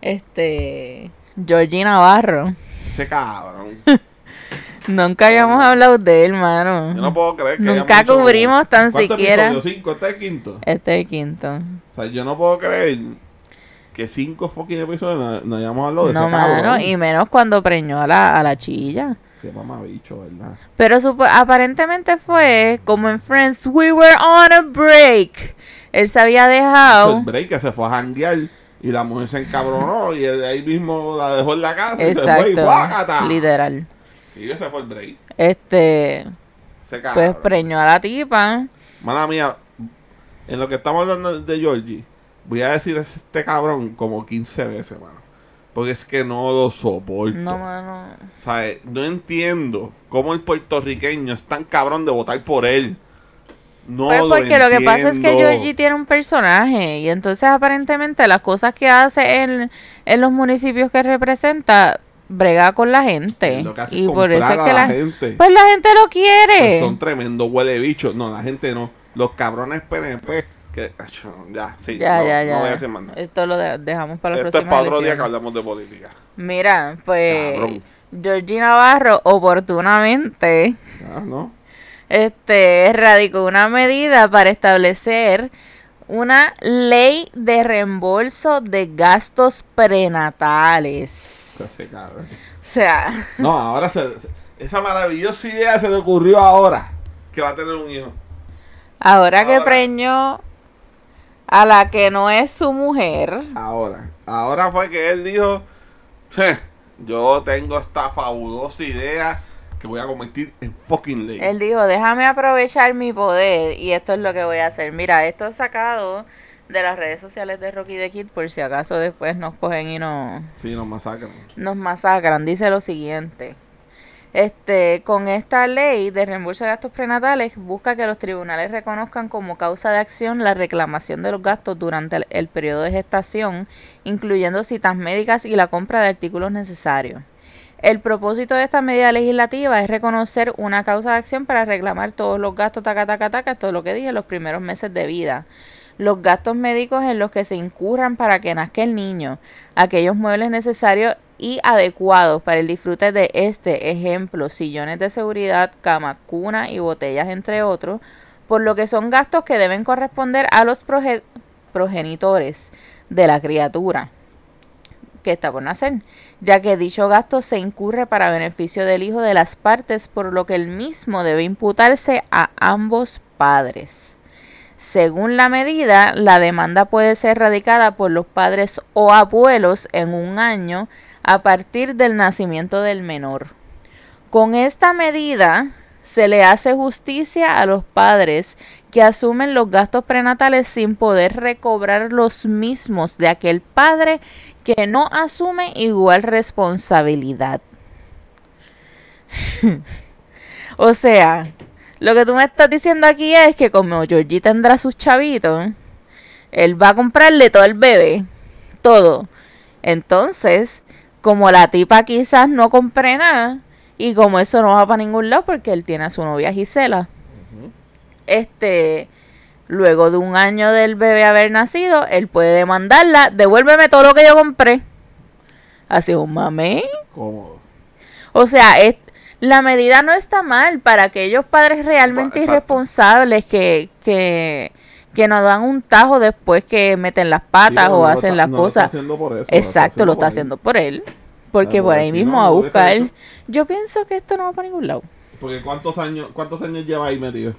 [SPEAKER 1] Este, Georgie Navarro.
[SPEAKER 2] Ese cabrón.
[SPEAKER 1] Nunca habíamos hablado de él, mano.
[SPEAKER 2] Yo no puedo creer que
[SPEAKER 1] Nunca cubrimos tan
[SPEAKER 2] ¿Cuántos
[SPEAKER 1] siquiera.
[SPEAKER 2] episodios? ¿Cinco? ¿Este es el quinto?
[SPEAKER 1] Este es el quinto.
[SPEAKER 2] O sea, yo no puedo creer que cinco fucking episodios no, no hayamos hablado de
[SPEAKER 1] No,
[SPEAKER 2] ese cabrón.
[SPEAKER 1] mano, y menos cuando preñó a la, a la chilla.
[SPEAKER 2] Qué mamabicho, ¿verdad?
[SPEAKER 1] Pero supo- aparentemente fue como en Friends, we were on a break. Él se había dejado.
[SPEAKER 2] El break que se fue a janguear y la mujer se encabronó y él ahí mismo la dejó en la casa y se fue y
[SPEAKER 1] Exacto. Literal.
[SPEAKER 2] Y ese fue el break.
[SPEAKER 1] Este,
[SPEAKER 2] Ese
[SPEAKER 1] pues
[SPEAKER 2] cabrón.
[SPEAKER 1] preñó a la tipa.
[SPEAKER 2] Mala mía, en lo que estamos hablando de Georgie, voy a decir este cabrón como 15 veces, mano. Porque es que no lo soporto.
[SPEAKER 1] No, mano.
[SPEAKER 2] ¿Sabes? No entiendo cómo el puertorriqueño es tan cabrón de votar por él. No
[SPEAKER 1] Pues
[SPEAKER 2] lo
[SPEAKER 1] porque lo que pasa es que. Georgie tiene un personaje y entonces aparentemente las cosas que hace en, en los municipios que representa brega con la gente
[SPEAKER 2] Lo
[SPEAKER 1] y
[SPEAKER 2] es
[SPEAKER 1] por eso es que la,
[SPEAKER 2] gente.
[SPEAKER 1] pues la gente lo quiere.
[SPEAKER 2] Pues son tremendos huele bichos. No, la gente no. Los cabrones PNP. Que, ya, sí.
[SPEAKER 1] ya,
[SPEAKER 2] no,
[SPEAKER 1] ya, ya.
[SPEAKER 2] No voy a decir más nada.
[SPEAKER 1] Esto lo de- dejamos para la
[SPEAKER 2] Esto es
[SPEAKER 1] próxima
[SPEAKER 2] para otro día que hablamos de política.
[SPEAKER 1] Mira, pues
[SPEAKER 2] Cabrón.
[SPEAKER 1] Georgie Navarro oportunamente
[SPEAKER 2] Ah, ¿no?
[SPEAKER 1] Este radicó una medida para establecer una ley de reembolso de gastos prenatales. O sea,
[SPEAKER 2] No, ahora se, se- esa maravillosa idea se le ocurrió ahora. Que va a tener un hijo.
[SPEAKER 1] ahora que preñó a la que no es su mujer,
[SPEAKER 2] Ahora. Ahora fue que él dijo. "Je, Yo tengo esta fabulosa idea voy a convertir en fucking ley.
[SPEAKER 1] él dijo, déjame aprovechar mi poder y esto es lo que voy a hacer. Mira, esto es sacado de las redes sociales de Rocky the Kid por si acaso después nos cogen y nos...
[SPEAKER 2] Sí, nos masacran.
[SPEAKER 1] nos masacran. Dice lo siguiente. Este, con esta ley de reembolso de gastos prenatales busca que los tribunales reconozcan como causa de acción la reclamación de los gastos durante el, el periodo de gestación, incluyendo citas médicas y la compra de artículos necesarios. El propósito de esta medida legislativa es reconocer una causa de acción para reclamar todos los gastos, taca, taca, taca, todo lo que dije, los primeros meses de vida. Los gastos médicos en los que se incurran para que nazca el niño, aquellos muebles necesarios y adecuados para el disfrute de este, ejemplo, sillones de seguridad, cama, cuna y botellas, entre otros, por lo que son gastos que deben corresponder a los proge- progenitores de la criatura que por nacer, ya que dicho gasto se incurre para beneficio del hijo de las partes, por lo que el mismo debe imputarse a ambos padres. Según la medida, la demanda puede ser radicada por los padres o abuelos en un año a partir del nacimiento del menor. Con esta medida se le hace justicia a los padres que asumen los gastos prenatales sin poder recobrar los mismos de aquel padre que no asume igual responsabilidad. (laughs) o sea, lo que tú me estás diciendo aquí es que como Georgie tendrá sus chavitos, él va a comprarle todo el bebé, todo. Entonces, como la tipa quizás no compre nada, y como eso no va para ningún lado porque él tiene a su novia Gisela, este, luego de un año del bebé haber nacido, él puede demandarla, devuélveme todo lo que yo compré. Así un mame.
[SPEAKER 2] Cómodo.
[SPEAKER 1] O sea, es, la medida no está mal para aquellos padres realmente
[SPEAKER 2] Exacto.
[SPEAKER 1] irresponsables que, que, que nos dan un tajo después que meten las patas
[SPEAKER 2] Sí,
[SPEAKER 1] o
[SPEAKER 2] no
[SPEAKER 1] hacen
[SPEAKER 2] está-
[SPEAKER 1] las
[SPEAKER 2] no lo está
[SPEAKER 1] cosas.
[SPEAKER 2] haciendo por eso,
[SPEAKER 1] Exacto, lo está
[SPEAKER 2] por él.
[SPEAKER 1] haciendo por él. Porque por ahí
[SPEAKER 2] si
[SPEAKER 1] mismo
[SPEAKER 2] no,
[SPEAKER 1] a buscar. Yo pienso que esto no va para ningún lado.
[SPEAKER 2] Porque ¿cuántos años, cuántos años lleva ahí metido?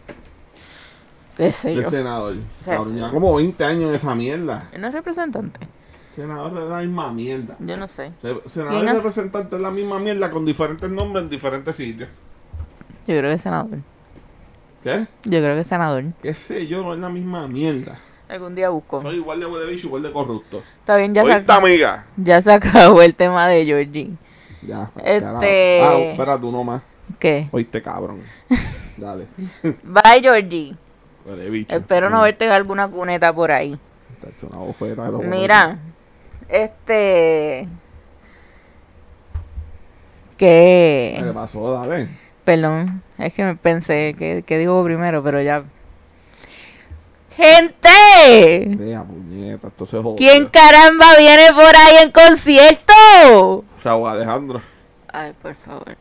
[SPEAKER 1] ¿Qué sé yo?
[SPEAKER 2] senador.
[SPEAKER 1] Qué
[SPEAKER 2] Cabrón,
[SPEAKER 1] sé
[SPEAKER 2] ya
[SPEAKER 1] yo.
[SPEAKER 2] como 20 años en esa mierda.
[SPEAKER 1] Él no es representante.
[SPEAKER 2] Senador es la misma mierda.
[SPEAKER 1] Yo no sé.
[SPEAKER 2] Senador
[SPEAKER 1] ¿Quién
[SPEAKER 2] y
[SPEAKER 1] es?
[SPEAKER 2] representante es la misma mierda con diferentes nombres en diferentes sitios.
[SPEAKER 1] Yo creo que es senador.
[SPEAKER 2] ¿Qué?
[SPEAKER 1] Yo creo que es senador.
[SPEAKER 2] ¿Qué sé yo? No es la misma mierda.
[SPEAKER 1] Algún día busco.
[SPEAKER 2] Soy igual de bicho, igual de corrupto.
[SPEAKER 1] Está bien, ya se,
[SPEAKER 2] ¿Oíste, amiga?
[SPEAKER 1] ya se (laughs) acabó el tema de Georgie.
[SPEAKER 2] Ya.
[SPEAKER 1] Este-
[SPEAKER 2] carajo. Ah, espera tú nomás.
[SPEAKER 1] ¿Qué?
[SPEAKER 2] Oíste, cabrón. (laughs) Dale.
[SPEAKER 1] Bye, Georgie.
[SPEAKER 2] Huele bicho.
[SPEAKER 1] Espero no
[SPEAKER 2] Mm,
[SPEAKER 1] verte en alguna cuneta por ahí.
[SPEAKER 2] ha hecho una bofeta
[SPEAKER 1] Mira, este.
[SPEAKER 2] ¿Qué le
[SPEAKER 1] Que.
[SPEAKER 2] pasó? Dale.
[SPEAKER 1] Perdón, es que me pensé que, que digo primero, pero ya. ¡Gente!
[SPEAKER 2] Vea, puñeta.
[SPEAKER 1] ¿Quién caramba viene por ahí en concierto?
[SPEAKER 2] Raúl Alejandro.
[SPEAKER 1] Ay, por favor.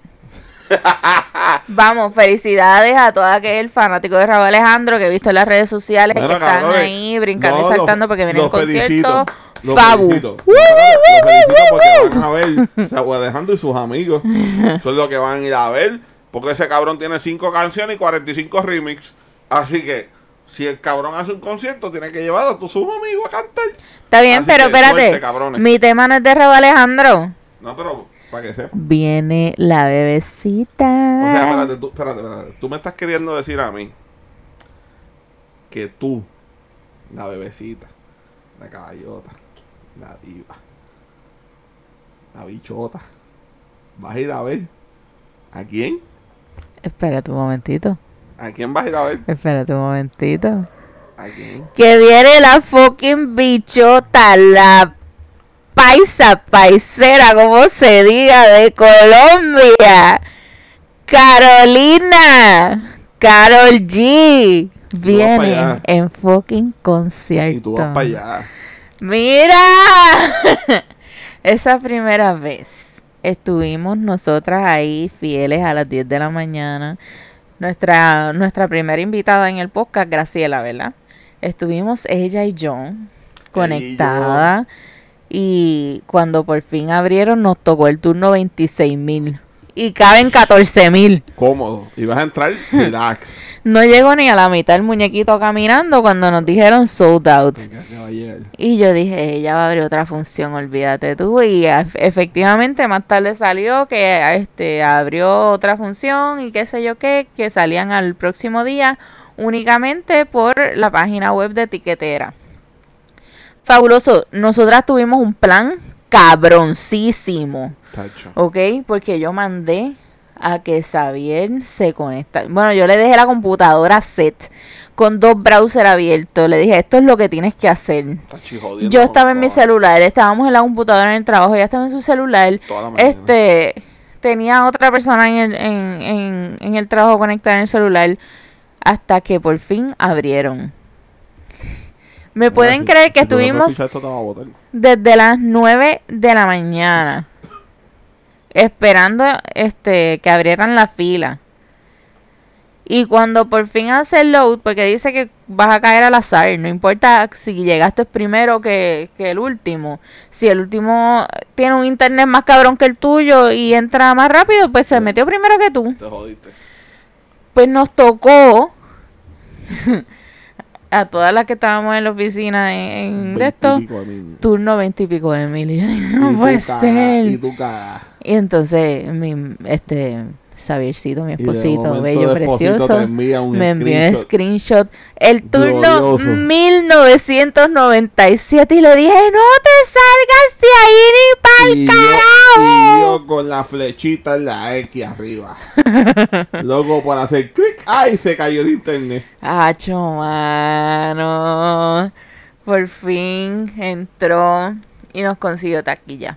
[SPEAKER 1] Vamos, felicidades a todo aquel fanático de Raúl Alejandro que he visto en las redes sociales
[SPEAKER 2] Bueno,
[SPEAKER 1] que están ahí brincando
[SPEAKER 2] no,
[SPEAKER 1] y saltando porque viene
[SPEAKER 2] lo
[SPEAKER 1] el concierto.
[SPEAKER 2] felicito, lo
[SPEAKER 1] Fabu.
[SPEAKER 2] felicito. Lo felicito porque van a ver Raúl Alejandro y sus amigos. Eso es lo que van a ir a ver. Porque ese cabrón tiene 5 canciones y 45 remix. Así que, si el cabrón hace un concierto, tiene que llevar a tus sus amigos a cantar.
[SPEAKER 1] Está bien,
[SPEAKER 2] Así
[SPEAKER 1] pero espérate.
[SPEAKER 2] suerte.
[SPEAKER 1] Mi tema no es de Raúl Alejandro.
[SPEAKER 2] No, pero para que sepa.
[SPEAKER 1] Viene la bebecita.
[SPEAKER 2] O sea, espérate, tú, espérate, espérate. Tú me estás queriendo decir a mí que tú, la bebecita, la caballota, la diva, la bichota, vas a ir a ver a quién?
[SPEAKER 1] Espérate un momentito.
[SPEAKER 2] ¿A quién vas a ir a ver?
[SPEAKER 1] Espérate un momentito.
[SPEAKER 2] ¿A quién?
[SPEAKER 1] Que viene la fucking bichota, la paisa paisera, como se diga, de Colombia. Carolina. Carol G. Viene en fucking concierto.
[SPEAKER 2] Y tú vas para allá.
[SPEAKER 1] Mira, (laughs) esa primera vez estuvimos nosotras ahí fieles a las 10 de la mañana. Nuestra, nuestra primera invitada en el podcast, Graciela, ¿verdad? Estuvimos ella y yo conectadas y cuando por fin abrieron nos tocó el turno 26 mil y caben 14 mil.
[SPEAKER 2] Cómodo. Y vas a entrar relax. (laughs)
[SPEAKER 1] No llegó ni a la mitad el muñequito caminando cuando nos dijeron sold out. Y yo dije, ella va a abrir otra función, olvídate tú. Y ef- efectivamente más tarde salió que este abrió otra función y qué sé yo qué, que salían al próximo día únicamente por la página web de Tiquetera. Fabuloso. Nosotras tuvimos un plan cabroncísimo.
[SPEAKER 2] Tacho.
[SPEAKER 1] ¿Ok? Porque yo mandé a que Xavier se conecta. Bueno, yo le dejé la computadora set con dos browsers abiertos. Le dije, esto es lo que tienes que hacer.
[SPEAKER 2] Jodiendo
[SPEAKER 1] Yo estaba en mi celular, estábamos en la computadora en el trabajo, ella estaba en su celular. Este, tenía otra persona en el, en, en, en el trabajo conectada en el celular hasta que por fin abrieron. ¿Me pueden creer que estuvimos desde las 9 de la mañana esperando este que abrieran la fila. Y cuando por fin hace el load, porque dice que vas a caer al azar, no importa si llegaste primero que, que el último. Si el último tiene un internet más cabrón que el tuyo y entra más rápido, pues se metió primero que tú.
[SPEAKER 2] Te jodiste.
[SPEAKER 1] Pues nos tocó (laughs) a todas las que estábamos en la oficina en, en de esto,
[SPEAKER 2] de mil.
[SPEAKER 1] turno veintipico de mil. Y yo dije,
[SPEAKER 2] Y
[SPEAKER 1] no puede ser.
[SPEAKER 2] Y tú cagas.
[SPEAKER 1] Y entonces, mi, este, Xaviercito, mi esposito, bello, precioso,
[SPEAKER 2] envía un
[SPEAKER 1] me envió un
[SPEAKER 2] screenshot.
[SPEAKER 1] El turno
[SPEAKER 2] Glorioso.
[SPEAKER 1] 1997 y le dije, no te salgas de ahí ni pa'l
[SPEAKER 2] Y yo, y
[SPEAKER 1] carajo.
[SPEAKER 2] yo con la flechita en la X arriba. (laughs) Luego por hacer clic, ¡ay! Se cayó el internet.
[SPEAKER 1] Hacho, mano. por fin entró y nos consiguió taquilla.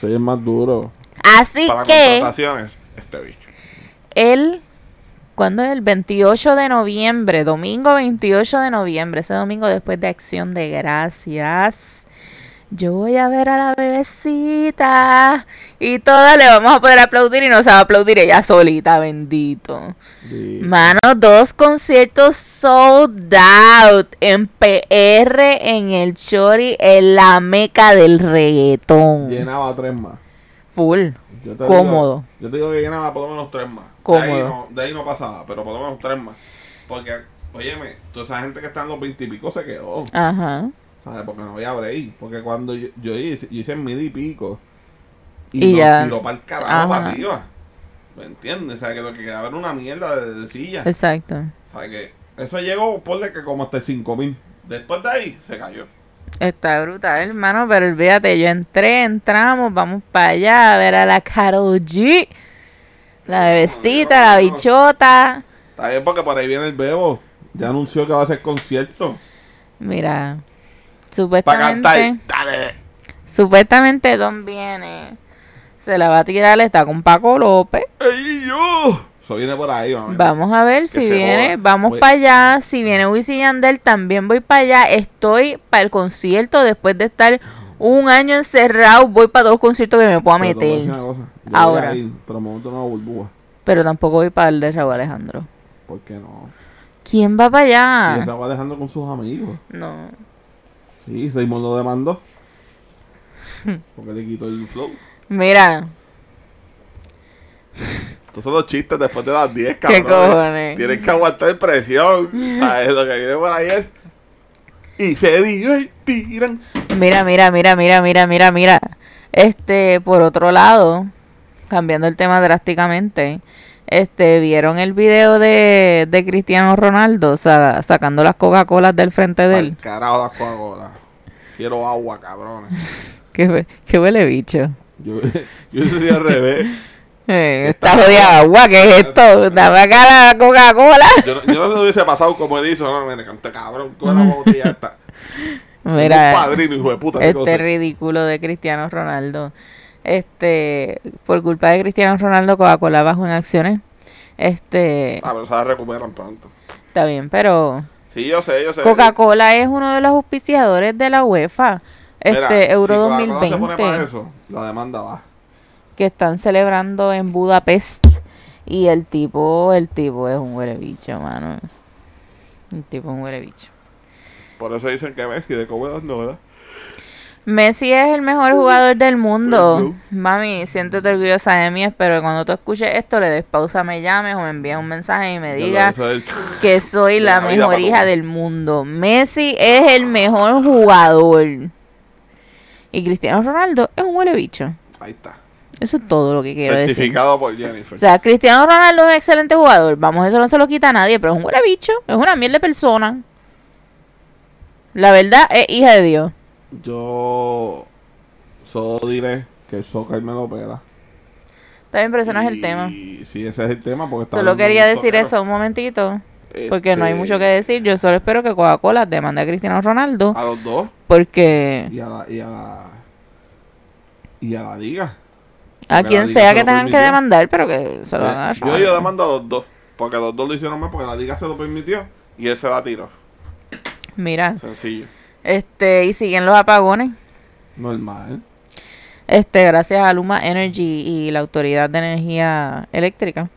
[SPEAKER 2] Soy el más duro.
[SPEAKER 1] Así
[SPEAKER 2] Para
[SPEAKER 1] que
[SPEAKER 2] contrataciones, este bicho.
[SPEAKER 1] él, cuando es el 28 de noviembre, domingo 28 de noviembre, ese domingo después de Acción de Gracias, yo voy a ver a la bebecita y todas le vamos a poder aplaudir y no se va a aplaudir ella solita, bendito.
[SPEAKER 2] Sí.
[SPEAKER 1] Mano, dos conciertos sold out en PR, en el Chori, en la meca del reggaetón.
[SPEAKER 2] Llenaba tres más.
[SPEAKER 1] Full.
[SPEAKER 2] Yo
[SPEAKER 1] Cómodo.
[SPEAKER 2] Digo, yo te digo que llenaba por lo menos tres más. De ahí, no, de ahí no pasaba, pero por lo menos tres más. Porque, óyeme, toda esa gente que está en los veintipico se quedó.
[SPEAKER 1] Ajá.
[SPEAKER 2] ¿Sabes? Porque no había break. Porque cuando yo, yo hice, yo hice mil y pico.
[SPEAKER 1] Y
[SPEAKER 2] nos
[SPEAKER 1] ya.
[SPEAKER 2] tiró para el carajo para arriba. ¿Me entiendes? O sea, que lo que quedaba era una mierda de, de silla.
[SPEAKER 1] Exacto.
[SPEAKER 2] O sea, que eso llegó, ponle que como hasta el 5000. Después de ahí, se cayó.
[SPEAKER 1] Está brutal, hermano, pero olvídate, yo entré, entramos, vamos para allá a ver a la Karol G, la bebecita, la bichota.
[SPEAKER 2] Está bien porque por ahí viene el Bebo. Ya anunció que va a hacer concierto.
[SPEAKER 1] Mira,
[SPEAKER 2] Para cantar.
[SPEAKER 1] supuestamente,
[SPEAKER 2] Dale.
[SPEAKER 1] supuestamente Don viene, se la va a tirar, está con Paco López.
[SPEAKER 2] ¡Ey, yo! Eso viene por ahí, mami.
[SPEAKER 1] Vamos a ver
[SPEAKER 2] Que
[SPEAKER 1] si viene,
[SPEAKER 2] joda.
[SPEAKER 1] vamos
[SPEAKER 2] Voy-
[SPEAKER 1] para allá, si viene Wisin Yandel también voy para allá, estoy para el concierto después de estar un año encerrado, voy para dos conciertos que me pueda
[SPEAKER 2] Pero
[SPEAKER 1] meter,
[SPEAKER 2] una cosa. Yo voy
[SPEAKER 1] Ahora.
[SPEAKER 2] a ir, pero me monto una burbuja.
[SPEAKER 1] pero tampoco voy para el de Raúl Alejandro.
[SPEAKER 2] ¿Por qué no?
[SPEAKER 1] ¿Quién va para allá?
[SPEAKER 2] estaba dejando con sus amigos.
[SPEAKER 1] No.
[SPEAKER 2] Sí, Raymond lo demandó. (laughs) Porque le quitó el flow.
[SPEAKER 1] Mira,
[SPEAKER 2] Estos son los chistes después de las 10,
[SPEAKER 1] qué
[SPEAKER 2] cabrón.
[SPEAKER 1] cojones.
[SPEAKER 2] Tienes que aguantar presión. (laughs) ¿Sabes? Lo que viene por ahí es. Y se divertirán.
[SPEAKER 1] Mira, mira, mira, mira, mira, mira, mira. Este, por otro lado, cambiando el tema drásticamente, este, ¿vieron el video de, de Cristiano Ronaldo sa- sacando las Coca-Colas del frente de él?
[SPEAKER 2] carajo las Coca-Cola. Quiero agua, cabrones. (laughs)
[SPEAKER 1] ¿Qué, qué huele bicho?
[SPEAKER 2] Yo, yo soy al revés.
[SPEAKER 1] Eh, esta jodida agua, ¿qué es esto? Dame acá la Coca-Cola.
[SPEAKER 2] Yo, no- yo no se lo hubiese pasado como hizo. No, me canté cabrón. Con la (laughs) botella esta. Un
[SPEAKER 1] Mira,
[SPEAKER 2] padrino, hijo de puta.
[SPEAKER 1] este
[SPEAKER 2] cosa.
[SPEAKER 1] ridículo de Cristiano Ronaldo. Este, por culpa de Cristiano Ronaldo, Coca-Cola bajó en acciones. Este,
[SPEAKER 2] Ah, pero se la recuperan pronto.
[SPEAKER 1] está bien, pero
[SPEAKER 2] Sí, yo sé, yo sé.
[SPEAKER 1] Coca-Cola es uno de los auspiciadores de la UEFA.
[SPEAKER 2] Mira,
[SPEAKER 1] Este, Euro
[SPEAKER 2] si Coca-Cola se pone para
[SPEAKER 1] 2020,
[SPEAKER 2] eso, la demanda va.
[SPEAKER 1] Que están celebrando en Budapest. Y el tipo, el tipo es un huele bicho, mano. El tipo es un huele bicho.
[SPEAKER 2] Por eso dicen que Messi de Comedas no, ¿verdad?
[SPEAKER 1] Messi es el mejor jugador del mundo. Mami, siéntete orgullosa de mí. Espero que cuando tú escuches esto le des pausa, me llames o me envíes un mensaje y me digas que soy la (laughs) mejor hija del mundo. Messi es el mejor jugador. Y Cristiano Ronaldo es un huele bicho.
[SPEAKER 2] Ahí está.
[SPEAKER 1] Eso es todo lo que quiero decir.
[SPEAKER 2] Certificado por Jennifer.
[SPEAKER 1] O sea, Cristiano Ronaldo es un excelente jugador. Vamos, eso no se lo quita a nadie, pero es un huele bicho. Es una miel de persona. La verdad es hija de Dios.
[SPEAKER 2] Yo solo diré que el soccer me lo pela.
[SPEAKER 1] Está bien, pero ese no es el tema.
[SPEAKER 2] Sí, ese es el tema. Porque está
[SPEAKER 1] Solo quería decir eso un momentito. Porque no hay
[SPEAKER 2] Este,
[SPEAKER 1] mucho que decir. Yo solo espero que Coca-Cola demande a Cristiano Ronaldo.
[SPEAKER 2] A los dos.
[SPEAKER 1] Porque
[SPEAKER 2] Y a la. Y a la, y a la liga.
[SPEAKER 1] A quien sea
[SPEAKER 2] se
[SPEAKER 1] que tengan que demandar, pero que se lo van a
[SPEAKER 2] Yo, yo demando a los dos. Porque los dos lo hicieron mal porque la liga se lo permitió. Y él se la tiró.
[SPEAKER 1] Mira,
[SPEAKER 2] Sencillo.
[SPEAKER 1] este, y siguen los apagones.
[SPEAKER 2] Normal.
[SPEAKER 1] Este, gracias a Luma Energy y la Autoridad de Energía Eléctrica.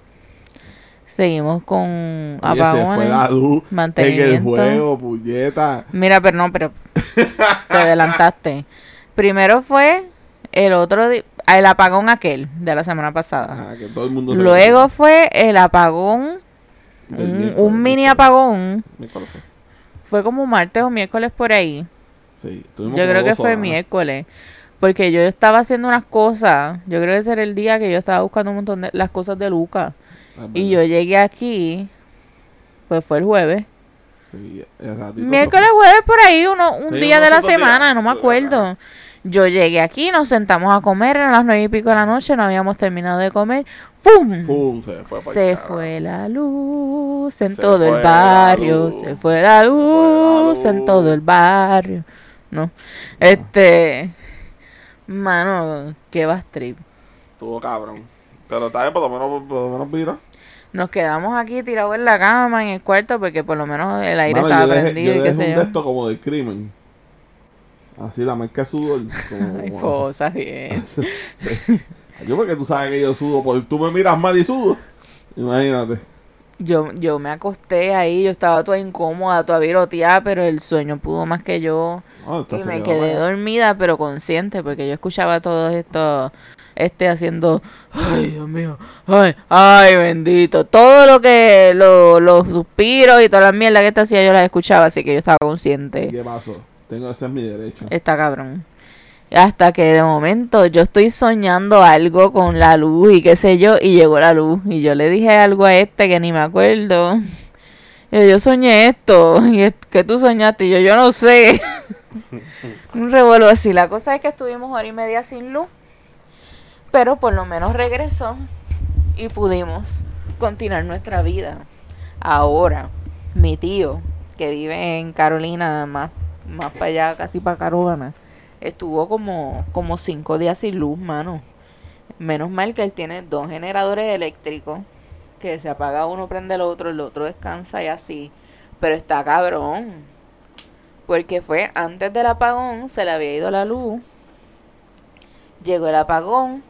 [SPEAKER 1] Seguimos con apagones.
[SPEAKER 2] en el
[SPEAKER 1] mantenimiento.
[SPEAKER 2] juego, puñeta. (laughs)
[SPEAKER 1] Mira, pero no, pero te adelantaste. Primero fue el otro, di- el apagón aquel de la semana pasada.
[SPEAKER 2] Ajá, que todo el mundo se
[SPEAKER 1] Luego fue el apagón, un, mini apagón.
[SPEAKER 2] Miércoles fue.
[SPEAKER 1] Como martes o miércoles por ahí.
[SPEAKER 2] Sí,
[SPEAKER 1] Yo creo que fue
[SPEAKER 2] horas.
[SPEAKER 1] miércoles. Porque yo estaba haciendo unas cosas. Yo creo que ese era el día que yo estaba buscando un montón de las cosas de Lucas.
[SPEAKER 2] Es
[SPEAKER 1] Y yo llegué aquí, pues fue el jueves.
[SPEAKER 2] Sí, el ratito
[SPEAKER 1] Miércoles, jueves, por ahí, uno, un
[SPEAKER 2] Sí,
[SPEAKER 1] día de la
[SPEAKER 2] días.
[SPEAKER 1] semana, no me acuerdo. Yo llegué aquí, nos sentamos a comer, eran las nueve y pico de la noche, no habíamos terminado de comer. ¡Fum!
[SPEAKER 2] Pum, se fue
[SPEAKER 1] Se fue la luz en
[SPEAKER 2] Se
[SPEAKER 1] todo el barrio, se fue la luz en todo el barrio. No, este, mano, qué va trip.
[SPEAKER 2] Estuvo cabrón. Pero está bien, por lo menos, por lo menos vira.
[SPEAKER 1] Nos quedamos aquí tirados en la cama, en el cuarto, porque por lo menos el aire
[SPEAKER 2] Mano,
[SPEAKER 1] estaba
[SPEAKER 2] yo dejé,
[SPEAKER 1] prendido
[SPEAKER 2] yo
[SPEAKER 1] y qué sé yo.
[SPEAKER 2] de esto como de crimen. Así la marca de sudor. Como,
[SPEAKER 1] Ay,
[SPEAKER 2] como-
[SPEAKER 1] fosa, bien. (laughs)
[SPEAKER 2] yo porque tú sabes que yo sudo, porque tú me miras mal y sudo. Imagínate.
[SPEAKER 1] Yo, yo me acosté ahí, yo estaba toda incómoda, toda viroteada, pero el sueño pudo más que yo.
[SPEAKER 2] Esto
[SPEAKER 1] Y me quedé
[SPEAKER 2] mal.
[SPEAKER 1] dormida, pero consciente, porque yo escuchaba todo esto, este haciendo, ay, Dios mío, ay, ay, bendito. Todo lo que, lo- los suspiros y toda la mierda que este hacía, yo las escuchaba, así que yo estaba consciente.
[SPEAKER 2] ¿Qué pasó? Tengo ese es mi derecho.
[SPEAKER 1] Está cabrón. Hasta que de momento yo estoy soñando algo con la luz y qué sé yo, y llegó la luz. Y yo le dije algo a este que ni me acuerdo. Y yo, yo soñé esto. Y es que tú soñaste. Y yo, yo no sé. (laughs) Un revuelo así. La cosa es que estuvimos hora y media sin luz. Pero por lo menos regresó. Y pudimos continuar nuestra vida. Ahora, mi tío, que vive en Carolina, más, más para allá, casi para Carolina, estuvo como, como cinco días sin luz, mano. Menos mal que él tiene dos generadores eléctricos, que se apaga uno, prende el otro, el otro descansa y así. Pero está cabrón. Porque fue antes del apagón, se le había ido la luz. Llegó el apagón,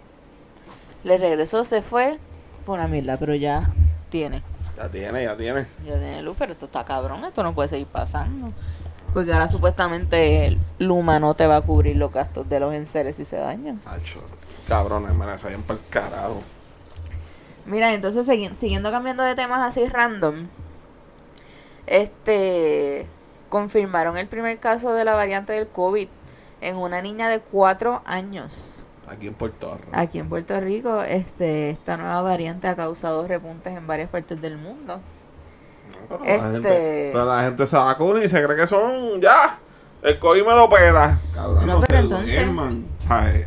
[SPEAKER 1] le regresó, se fue. Fue una mierda, pero ya tiene.
[SPEAKER 2] Ya tiene, ya tiene.
[SPEAKER 1] Ya tiene luz, pero esto está cabrón, esto no puede seguir pasando. Porque ahora supuestamente el Luma no te va a cubrir los gastos de los enseres si se dañan.
[SPEAKER 2] Hacho, cabrones, me se vayan para el carajo.
[SPEAKER 1] Mira, entonces siguiendo cambiando de temas así random, este confirmaron el primer caso de la variante del COVID en una niña de cuatro años.
[SPEAKER 2] Aquí en Puerto Rico.
[SPEAKER 1] Aquí en Puerto Rico, este, esta nueva variante ha causado repuntes en varias partes del mundo.
[SPEAKER 2] Pero, la
[SPEAKER 1] Este-
[SPEAKER 2] gente, pero la gente se vacuna y se cree que son ya. El COVID me lo pela. Cabrón,
[SPEAKER 1] No, pero entonces-.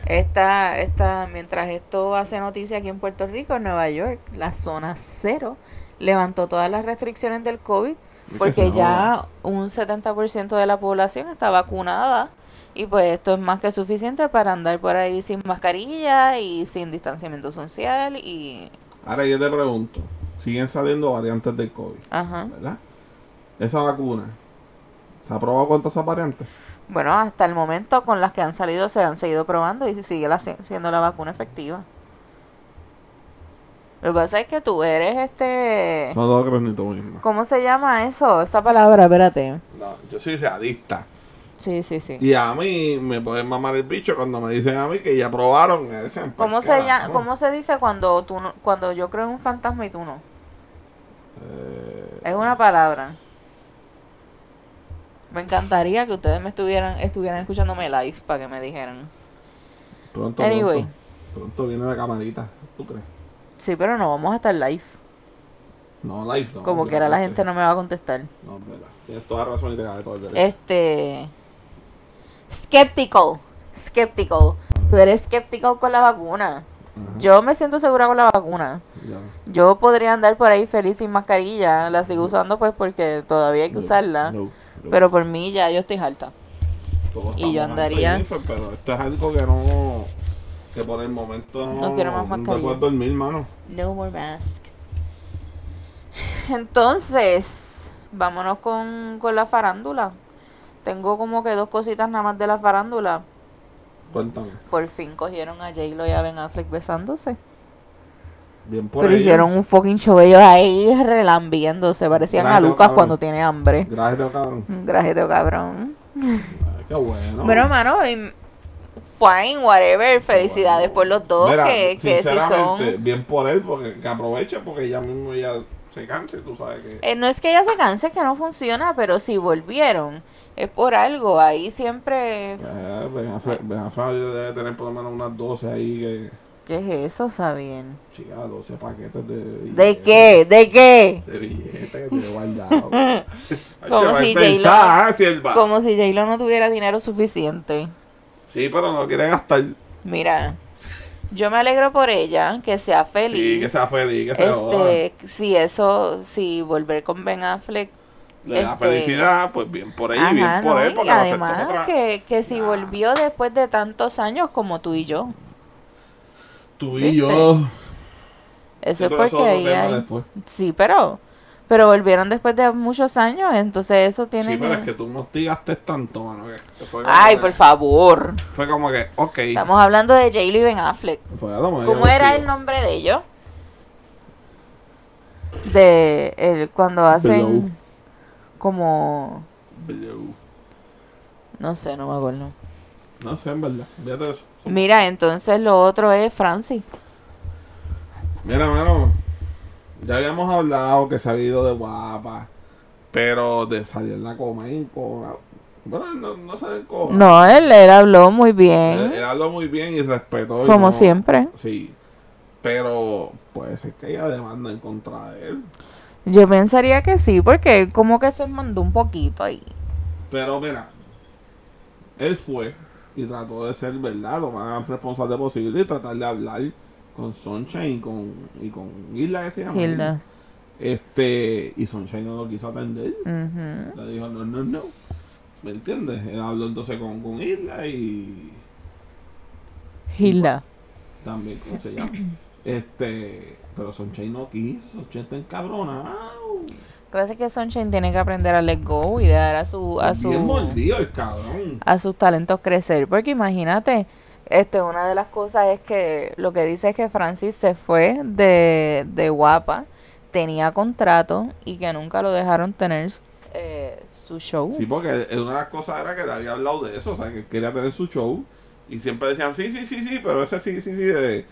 [SPEAKER 1] Esta, esta, mientras esto hace noticia aquí en Puerto Rico, en Nueva York, la zona cero levantó todas las restricciones del COVID
[SPEAKER 2] que
[SPEAKER 1] porque ya un 70% de la población está vacunada y pues esto es más que suficiente para andar por ahí sin mascarilla y sin distanciamiento social y...
[SPEAKER 2] Ahora yo te pregunto, siguen saliendo variantes del COVID,
[SPEAKER 1] Ajá.
[SPEAKER 2] ¿verdad? Esa vacuna, ¿se ha probado con todas esas variantes?
[SPEAKER 1] Bueno, hasta el momento con las que han salido se han seguido probando y sigue la- siendo la vacuna efectiva. Lo que pasa es que tú eres este...
[SPEAKER 2] Son dos granitos mismos.
[SPEAKER 1] ¿Cómo se llama eso? Esa palabra, espérate.
[SPEAKER 2] No, yo soy realista.
[SPEAKER 1] Sí, sí, sí.
[SPEAKER 2] Y a mí me pueden mamar el bicho cuando me dicen a mí que ya probaron. me dicen,
[SPEAKER 1] ¿Cómo
[SPEAKER 2] pues,
[SPEAKER 1] se
[SPEAKER 2] carajo.
[SPEAKER 1] cómo se dice cuando tú no- cuando yo creo en un fantasma y tú no?
[SPEAKER 2] Eh,
[SPEAKER 1] Es una palabra. Me encantaría que ustedes me estuvieran estuvieran escuchándome live para que me dijeran.
[SPEAKER 2] pronto,
[SPEAKER 1] Anyway.
[SPEAKER 2] pronto, pronto viene la camarita, ¿tú crees?
[SPEAKER 1] Sí, pero no vamos a estar live.
[SPEAKER 2] No, live no.
[SPEAKER 1] Como que ahora la gente no me va a contestar.
[SPEAKER 2] No, es verdad. Tienes toda razón y te todo el derecho.
[SPEAKER 1] Este. Skeptical. Skeptical. Tú eres skeptical con la vacuna.
[SPEAKER 2] Ajá,
[SPEAKER 1] Yo me siento segura con la vacuna.
[SPEAKER 2] ya.
[SPEAKER 1] Yo podría andar por ahí feliz sin mascarilla. La sigo usando pues porque todavía hay que
[SPEAKER 2] No,
[SPEAKER 1] usarla.
[SPEAKER 2] no, no.
[SPEAKER 1] Pero por mí ya yo estoy harta.
[SPEAKER 2] Todos
[SPEAKER 1] y yo andaría-
[SPEAKER 2] Jennifer, Pero esto es algo que no. Que por el momento no.
[SPEAKER 1] No quiero más
[SPEAKER 2] No
[SPEAKER 1] mascarilla.
[SPEAKER 2] puedes dormir, mano.
[SPEAKER 1] No more mask. (sighs) Entonces, vámonos con, con la farándula. Tengo como que dos cositas nada más de la farándula.
[SPEAKER 2] Cuéntame.
[SPEAKER 1] Por fin cogieron a J-Lo y a Ben Affleck besándose.
[SPEAKER 2] Bien por
[SPEAKER 1] Pero hicieron un fucking show ellos ahí relambiendo,se Parecían a Lucas
[SPEAKER 2] cabrón.
[SPEAKER 1] cuando tiene hambre.
[SPEAKER 2] Gracias, cabrón.
[SPEAKER 1] Grajeteo cabrón.
[SPEAKER 2] Ay, qué bueno.
[SPEAKER 1] Bueno, hermano, fine, whatever. Felicidades por los dos
[SPEAKER 2] Mira,
[SPEAKER 1] que, que si son...
[SPEAKER 2] Bien por él, porque que aproveche, porque ya mismo ya se canse, tú sabes que.
[SPEAKER 1] Eh, no es que ella se canse, que no funciona, pero si volvieron, es por algo. Ahí siempre...
[SPEAKER 2] Eh, Ben Affleck- Ben Affleck debe tener por lo menos unas 12 ahí que.
[SPEAKER 1] ¿Qué es eso, Sabien?
[SPEAKER 2] Chica, 12 paquetes de billetes.
[SPEAKER 1] ¿De qué? ¿De qué?
[SPEAKER 2] De billetes que tiene guardado. (laughs)
[SPEAKER 1] Como si
[SPEAKER 2] él va.
[SPEAKER 1] Como si J-Lo no tuviera dinero suficiente.
[SPEAKER 2] Sí, pero no quiere gastar.
[SPEAKER 1] Mira, yo me alegro por ella, que sea feliz.
[SPEAKER 2] Sí, que sea feliz, que se joda.
[SPEAKER 1] Este, si eso, si volver con Ben Affleck.
[SPEAKER 2] Le da
[SPEAKER 1] este,
[SPEAKER 2] felicidad, pues bien por ella y bien por
[SPEAKER 1] ¿no?
[SPEAKER 2] él. Porque
[SPEAKER 1] además
[SPEAKER 2] otra-
[SPEAKER 1] que, que si
[SPEAKER 2] Nah.
[SPEAKER 1] volvió después de tantos años como tú y yo.
[SPEAKER 2] Tú y
[SPEAKER 1] ¿viste?
[SPEAKER 2] yo.
[SPEAKER 1] Eso es porque ahí hay-. Sí, pero pero volvieron después de muchos años, entonces eso tiene
[SPEAKER 2] Sí, pero
[SPEAKER 1] que-
[SPEAKER 2] es que tú me hostigaste tanto, mano. Que fue como
[SPEAKER 1] Ay,
[SPEAKER 2] que-
[SPEAKER 1] por favor.
[SPEAKER 2] Fue como que, ok.
[SPEAKER 1] Estamos hablando de J-Lo y Ben Affleck.
[SPEAKER 2] Pues,
[SPEAKER 1] ¿Cómo era el nombre de ellos? De el, cuando hacen como
[SPEAKER 2] Blue.
[SPEAKER 1] no sé, no me acuerdo.
[SPEAKER 2] No sé, en verdad. Fíjate de eso.
[SPEAKER 1] Mira, entonces lo otro es Francis.
[SPEAKER 2] Mira, mano. Ya habíamos hablado que se ha ido de guapa. Pero de salir la coma y cobra. Bueno, no, no sale en cobra.
[SPEAKER 1] No, él, él habló muy
[SPEAKER 2] Él,
[SPEAKER 1] bien,
[SPEAKER 2] él habló muy bien y respetó.
[SPEAKER 1] como
[SPEAKER 2] no-
[SPEAKER 1] siempre.
[SPEAKER 2] Sí. Pero puede ser que haya demanda en contra de él.
[SPEAKER 1] Yo pensaría que sí, porque como que se mandó un poquito ahí.
[SPEAKER 2] Pero mira, él fue y trató de ser verdad lo más responsable posible y tratar de hablar con Sunshine y con, y con Hilda que se llama.
[SPEAKER 1] Hilda.
[SPEAKER 2] Este, y Sunshine no lo quiso atender.
[SPEAKER 1] Ujú.
[SPEAKER 2] Le dijo, no, no, no. ¿Me entiendes? Él habló entonces con, con Hilda y
[SPEAKER 1] Hilda.
[SPEAKER 2] también, ¿cómo se llama? (coughs) Este, pero Sunshine no quiso, Sunshine está encabronado.
[SPEAKER 1] Lo que pasa es que Sunshine tiene que aprender a let go y dejar a su a su
[SPEAKER 2] Bien mordido el cabrón.
[SPEAKER 1] a sus talentos crecer, porque imagínate, este una de las cosas es que lo que dice es que Francis se fue de, de guapa, tenía contrato y que nunca lo dejaron tener eh, su show.
[SPEAKER 2] Sí, porque una de las cosas era que le había hablado de eso, o sea, que quería tener su show. Y siempre decían, sí, sí, sí, sí, pero ese sí, sí, sí, de...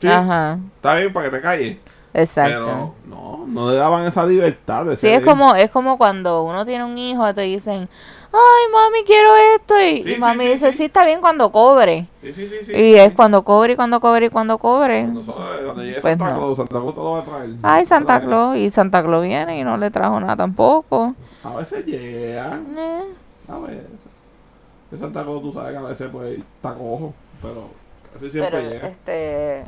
[SPEAKER 2] Sí,
[SPEAKER 1] Ajá,
[SPEAKER 2] está bien para que te calles.
[SPEAKER 1] Exacto.
[SPEAKER 2] Pero no, no le daban esa libertad de
[SPEAKER 1] Sí,
[SPEAKER 2] ser
[SPEAKER 1] es como, es como cuando uno tiene un hijo, te dicen, ay mami, quiero esto, y,
[SPEAKER 2] Sí,
[SPEAKER 1] y
[SPEAKER 2] sí,
[SPEAKER 1] mami
[SPEAKER 2] sí,
[SPEAKER 1] dice,
[SPEAKER 2] sí.
[SPEAKER 1] sí, está bien cuando cobre.
[SPEAKER 2] Sí, sí, sí.
[SPEAKER 1] Y es cuando cobre, y cuando cobre, y cuando cobre.
[SPEAKER 2] Cuando, so- cuando llegue
[SPEAKER 1] Pues
[SPEAKER 2] Santa
[SPEAKER 1] no.
[SPEAKER 2] Claus, Santa Claus te lo va a traer.
[SPEAKER 1] Ay, Santa Claus, y Santa Claus viene y no le trajo nada tampoco.
[SPEAKER 2] A veces llega,
[SPEAKER 1] Eh.
[SPEAKER 2] a veces. Que Santa Claus tú sabes que a veces pues está cojo, pero casi siempre
[SPEAKER 1] Pero
[SPEAKER 2] llega.
[SPEAKER 1] este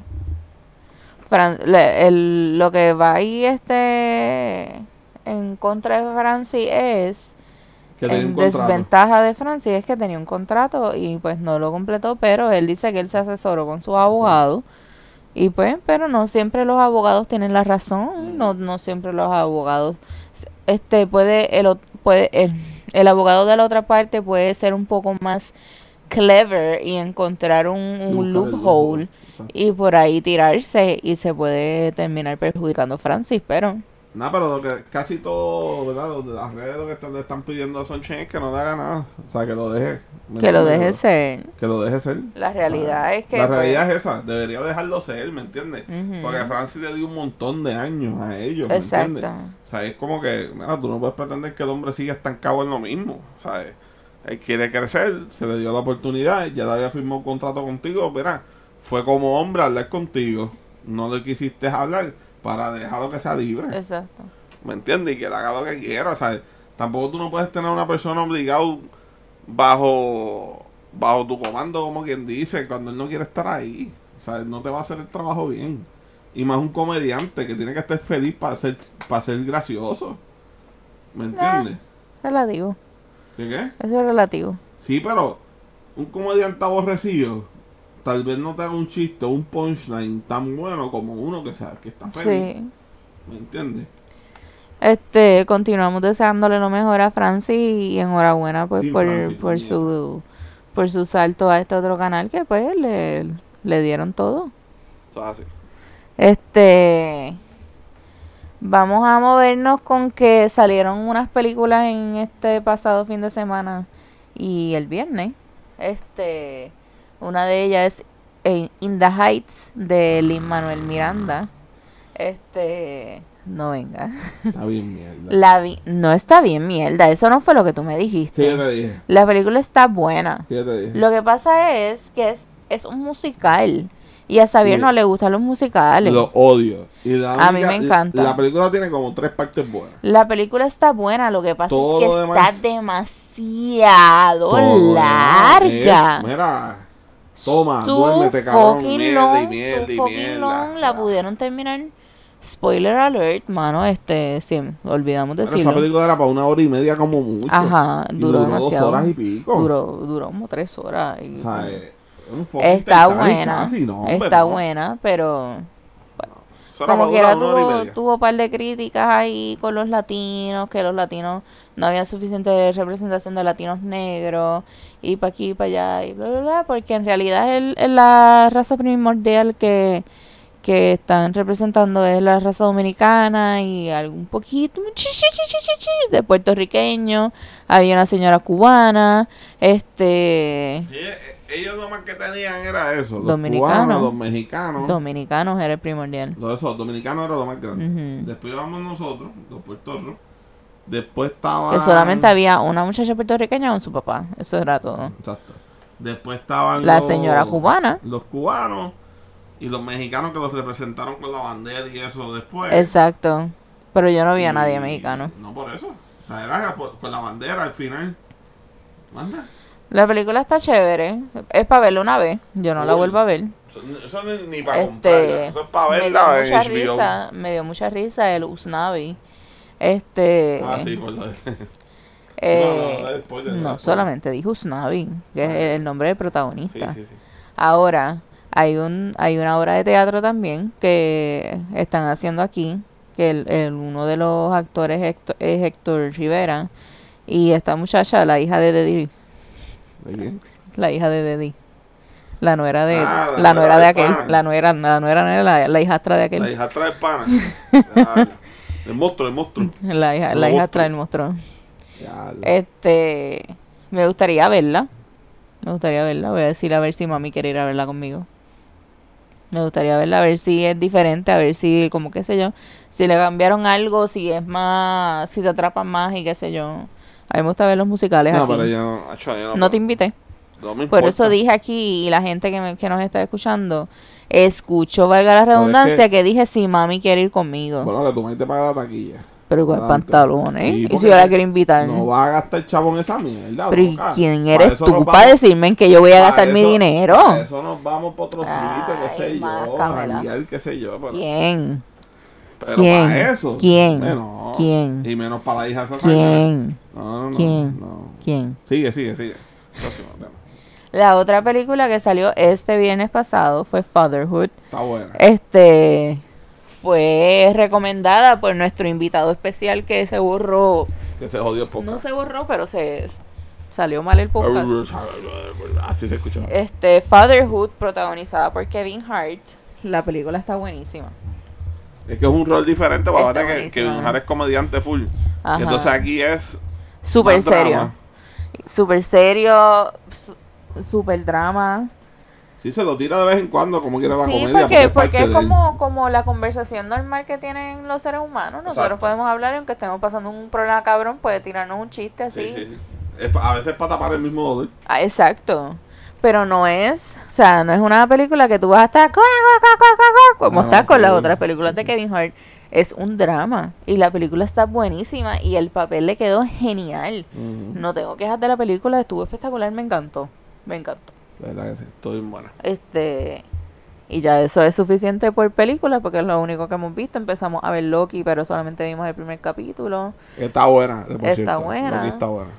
[SPEAKER 1] Fran- le- el- lo que va ahí este en contra de Francis es
[SPEAKER 2] Que
[SPEAKER 1] en desventaja de Francis es que tenía un contrato y pues no lo completó, pero él dice que él se asesoró con sus abogados y pues, pero no siempre los abogados tienen la razón, no no siempre los abogados este puede el puede el, el abogado de la otra parte puede ser un poco más clever y encontrar un, loophole. Y por ahí tirarse y se puede terminar perjudicando a Francis, pero
[SPEAKER 2] No, pero lo que casi todo, ¿verdad? Las redes lo que están, le están pidiendo a Sunshine es que no le haga nada. O sea, que lo deje. ¿me
[SPEAKER 1] que lo deje ser.
[SPEAKER 2] Que lo deje ser.
[SPEAKER 1] La realidad es que
[SPEAKER 2] La
[SPEAKER 1] pues,
[SPEAKER 2] realidad es esa. Debería dejarlo ser, ¿me entiendes?
[SPEAKER 1] Ujú.
[SPEAKER 2] Porque Francis le dio un montón de años a ellos, ¿me entiendes?
[SPEAKER 1] Exacto.
[SPEAKER 2] O sea, es como que, mira, tú no puedes pretender que el hombre siga estancado en lo mismo, ¿sabes? Él quiere crecer, se le dio la oportunidad, ya le había firmado un contrato contigo, mira, fue como hombre hablar contigo, no le quisiste hablar para dejarlo que sea libre.
[SPEAKER 1] Exacto.
[SPEAKER 2] ¿Me entiendes? Y que él haga lo que quiera. O sea, tampoco tú no puedes tener a una persona obligado bajo bajo tu comando, como quien dice, cuando él no quiere estar ahí. O sea, él no te va a hacer el trabajo bien. Y más un comediante que tiene que estar feliz para ser, para ser gracioso. ¿Me entiendes?
[SPEAKER 1] Relativo.
[SPEAKER 2] ¿Qué qué?
[SPEAKER 1] Eso es relativo.
[SPEAKER 2] Sí, pero un comediante aborrecido tal vez no te haga un chiste o un punchline tan bueno como uno que, sea, que está feliz.
[SPEAKER 1] Sí.
[SPEAKER 2] ¿Me entiendes?
[SPEAKER 1] Este, continuamos deseándole lo mejor a Francis y enhorabuena pues por,
[SPEAKER 2] Francis,
[SPEAKER 1] por su por su salto a este otro canal que pues le, le dieron todo.
[SPEAKER 2] Eso es así.
[SPEAKER 1] Este vamos a movernos con que salieron unas películas en este pasado fin de semana y el viernes. Este, una de ellas es In the Heights de Lin Manuel Miranda. Este, no venga.
[SPEAKER 2] Está bien mierda.
[SPEAKER 1] La vi no está bien mierda, eso no fue lo que tú me
[SPEAKER 2] ¿Qué yo
[SPEAKER 1] dijiste.
[SPEAKER 2] te dije?
[SPEAKER 1] La película está buena.
[SPEAKER 2] ¿Qué yo te dije?
[SPEAKER 1] Lo que pasa es que es, es un musical. Y a Xavier
[SPEAKER 2] Sí.
[SPEAKER 1] no le gustan los musicales.
[SPEAKER 2] Lo odio. Y la
[SPEAKER 1] A mí me encanta.
[SPEAKER 2] La película tiene como tres partes buenas.
[SPEAKER 1] La película está buena, lo que pasa
[SPEAKER 2] Todo
[SPEAKER 1] es que está demasiado larga.
[SPEAKER 2] es- mira, toma,
[SPEAKER 1] Too
[SPEAKER 2] duérmete, cabrón.
[SPEAKER 1] fucking
[SPEAKER 2] Mierda y
[SPEAKER 1] long,
[SPEAKER 2] mierda
[SPEAKER 1] too
[SPEAKER 2] y
[SPEAKER 1] fucking
[SPEAKER 2] mierda.
[SPEAKER 1] long. La pudieron terminar. Spoiler alert, mano, este, sí, olvidamos
[SPEAKER 2] Pero esa
[SPEAKER 1] decirlo.
[SPEAKER 2] película era para una hora y media como mucho.
[SPEAKER 1] Ajá,
[SPEAKER 2] Y
[SPEAKER 1] duró
[SPEAKER 2] dos
[SPEAKER 1] demasiado.
[SPEAKER 2] horas y pico.
[SPEAKER 1] Duró, duró como tres horas. y-
[SPEAKER 2] O sea, un fucking
[SPEAKER 1] está buena,
[SPEAKER 2] casi, no, hombre,
[SPEAKER 1] está
[SPEAKER 2] no.
[SPEAKER 1] buena, pero
[SPEAKER 2] era
[SPEAKER 1] como
[SPEAKER 2] hora y
[SPEAKER 1] tuvo, tuvo un par de críticas ahí con los latinos, que los latinos no había suficiente representación de latinos negros, y para aquí y para allá, y bla, bla, bla, porque en realidad el, el- la raza primordial que, que están representando es la raza dominicana y algún poquito de puertorriqueño, había una señora cubana, este...
[SPEAKER 2] Eh, ellos nomás que tenían era eso. Los
[SPEAKER 1] Dominicano.
[SPEAKER 2] cubanos, los mexicanos.
[SPEAKER 1] Dominicanos era el primordial.
[SPEAKER 2] Todo eso, dominicanos era lo más grande.
[SPEAKER 1] Ujú.
[SPEAKER 2] Después íbamos nosotros, los puertorros. Después estaba.
[SPEAKER 1] Que solamente había una muchacha puertorriqueña con su papá. Eso era todo.
[SPEAKER 2] Exacto. Después estaban.
[SPEAKER 1] La
[SPEAKER 2] los-
[SPEAKER 1] señora cubana.
[SPEAKER 2] Los cubanos. Y los mexicanos que los representaron con la bandera y eso después.
[SPEAKER 1] Exacto. Pero yo no vi a nadie mexicano.
[SPEAKER 2] No por eso. O sea, era por- con la bandera al final. Manda.
[SPEAKER 1] La película está chévere. Es para verla una vez. Yo no la vuelvo a ver.
[SPEAKER 2] Eso, es ni para.
[SPEAKER 1] Este,
[SPEAKER 2] Eso es para
[SPEAKER 1] me dio
[SPEAKER 2] verla
[SPEAKER 1] mucha
[SPEAKER 2] HBO.
[SPEAKER 1] risa. Me dio mucha risa el Usnavi. Este.
[SPEAKER 2] Ah, sí, por lo de. (laughs)
[SPEAKER 1] eh,
[SPEAKER 2] No,
[SPEAKER 1] solamente dijo Usnavi, que es el nombre del protagonista.
[SPEAKER 2] sí, sí.
[SPEAKER 1] Ahora, hay un hay una obra de teatro también que están haciendo aquí, que el, el- uno de los actores Héctor- es Héctor Rivera y esta muchacha, la hija de
[SPEAKER 2] ¿De quién?
[SPEAKER 1] la hija de Dedi. La nuera de
[SPEAKER 2] Ah, la
[SPEAKER 1] la nuera
[SPEAKER 2] nuera
[SPEAKER 1] de aquel,
[SPEAKER 2] pana.
[SPEAKER 1] la nuera, la nuera la, la hijastra de aquel.
[SPEAKER 2] La hija trae pana. (laughs) El monstruo, el monstruo.
[SPEAKER 1] La hija, la hija trae el monstruo.
[SPEAKER 2] Ya,
[SPEAKER 1] Este, me gustaría verla. Me gustaría verla. Voy a decir a ver si mami quiere ir a verla conmigo. Me gustaría verla, a ver si es diferente, a ver si, como qué sé yo, si le cambiaron algo, si es más, si te atrapan más y qué sé yo. A mí me gusta ver los musicales
[SPEAKER 2] No,
[SPEAKER 1] aquí.
[SPEAKER 2] pero yo no, acho, yo no,
[SPEAKER 1] No te invité.
[SPEAKER 2] No me
[SPEAKER 1] Por eso dije aquí y la gente que, me- que nos está escuchando, escucho, valga la redundancia,
[SPEAKER 2] que-
[SPEAKER 1] que, dije si mami quiere ir conmigo.
[SPEAKER 2] Bueno, que tú me te pagas la taquilla.
[SPEAKER 1] pero con
[SPEAKER 2] adelante.
[SPEAKER 1] pantalones.
[SPEAKER 2] Sí,
[SPEAKER 1] y si yo la quiero invitar.
[SPEAKER 2] No vas a gastar chavo en esa mierda.
[SPEAKER 1] Pero ¿y quién
[SPEAKER 2] Para
[SPEAKER 1] eres
[SPEAKER 2] eso
[SPEAKER 1] tú para
[SPEAKER 2] vamos-
[SPEAKER 1] decirme en que yo voy a
[SPEAKER 2] para
[SPEAKER 1] gastar mi
[SPEAKER 2] eso-
[SPEAKER 1] dinero?
[SPEAKER 2] para eso nos vamos para otro sitio, qué sé yo. Janguear, qué sé yo. Pero,
[SPEAKER 1] ¿Quién?
[SPEAKER 2] pero
[SPEAKER 1] ¿Quién?
[SPEAKER 2] para eso.
[SPEAKER 1] ¿Quién?
[SPEAKER 2] menos.
[SPEAKER 1] ¿Quién?
[SPEAKER 2] Y menos para la hija esa
[SPEAKER 1] ¿Quién?
[SPEAKER 2] No, no, no.
[SPEAKER 1] ¿Quién?
[SPEAKER 2] no.
[SPEAKER 1] ¿Quién?
[SPEAKER 2] Sigue, sigue, sigue. Próximo tema.
[SPEAKER 1] La otra película que salió este viernes pasado fue Fatherhood.
[SPEAKER 2] Está buena.
[SPEAKER 1] Este fue recomendada por nuestro invitado especial que se borró.
[SPEAKER 2] Que se jodió poco.
[SPEAKER 1] No se borró, pero se salió mal el podcast.
[SPEAKER 2] Así se escucha.
[SPEAKER 1] Este Fatherhood protagonizada por Kevin Hart. La película está buenísima.
[SPEAKER 2] Es que es un rol diferente, para que. Kevin Hart es comediante full.
[SPEAKER 1] Ajá.
[SPEAKER 2] Entonces aquí es drama.
[SPEAKER 1] serio. Súper serio, su- súper drama.
[SPEAKER 2] Sí, se lo tira de vez en cuando, como quiera la
[SPEAKER 1] Sí,
[SPEAKER 2] comedia.
[SPEAKER 1] porque, porque es como, como la conversación normal que tienen los seres humanos. Nosotros
[SPEAKER 2] Exacto.
[SPEAKER 1] podemos hablar y aunque estemos pasando un problema cabrón, puede tirarnos un chiste así.
[SPEAKER 2] Sí, sí. Es a veces para tapar el mismo dolor.
[SPEAKER 1] Ah, exacto. Pero no es, o sea, no es una película que tú vas a estar como
[SPEAKER 2] No,
[SPEAKER 1] estás con las otras películas de Kevin Hart. Es un drama y la película está buenísima y el papel le quedó genial. No tengo quejas de la película, estuvo espectacular, me encantó. Me encantó.
[SPEAKER 2] La verdad que sí, estoy bien buena.
[SPEAKER 1] Este y ya eso es suficiente por película porque es lo único que hemos visto. Empezamos a ver Loki, pero solamente vimos el primer capítulo.
[SPEAKER 2] Está buena, por
[SPEAKER 1] Está
[SPEAKER 2] cierto.
[SPEAKER 1] buena.
[SPEAKER 2] Loki está buena.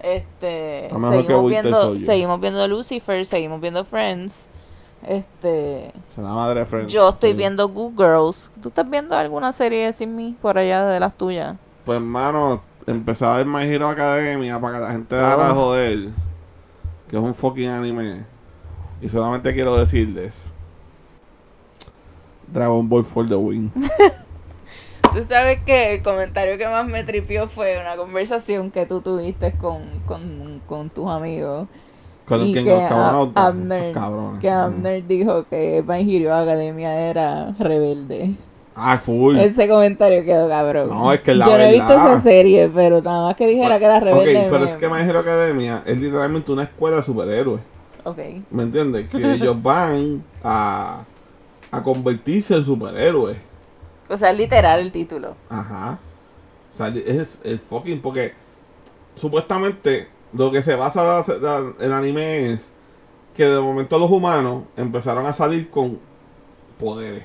[SPEAKER 1] Este,
[SPEAKER 2] Está
[SPEAKER 1] seguimos viendo, seguimos viendo Lucifer, seguimos viendo Friends. Este,
[SPEAKER 2] Es la madre de Friends.
[SPEAKER 1] yo estoy
[SPEAKER 2] Sí.
[SPEAKER 1] viendo Good Girls. ¿Tú estás viendo alguna serie sin mí por allá de las tuyas?
[SPEAKER 2] Pues, hermano, empecé a ver My Hero Academia para que la gente dejara de
[SPEAKER 1] Oh.
[SPEAKER 2] joder. Que es un fucking anime. Y solamente quiero decirles: Dragon Ball for the win. (laughs)
[SPEAKER 1] Tú sabes que el comentario que más me tripió fue una conversación que tú tuviste con, con, con tus amigos.
[SPEAKER 2] Con
[SPEAKER 1] y que
[SPEAKER 2] los cabrones,
[SPEAKER 1] a-
[SPEAKER 2] esos
[SPEAKER 1] Abner, que Abner dijo que My Hero Academia era rebelde.
[SPEAKER 2] Ah, full.
[SPEAKER 1] Ese comentario quedó cabrón.
[SPEAKER 2] No, es que la
[SPEAKER 1] Yo no he visto esa serie, pero nada más que dijera que era rebelde.
[SPEAKER 2] Ok, pero es que My Hero Academia es literalmente una escuela de superhéroes.
[SPEAKER 1] Ok.
[SPEAKER 2] ¿Me entiendes? Que (laughs) ellos van a, a convertirse en superhéroes.
[SPEAKER 1] O sea, literal el título.
[SPEAKER 2] Ajá. O sea, es el fucking. Porque supuestamente lo que se basa el anime es que de momento los humanos empezaron a salir con poderes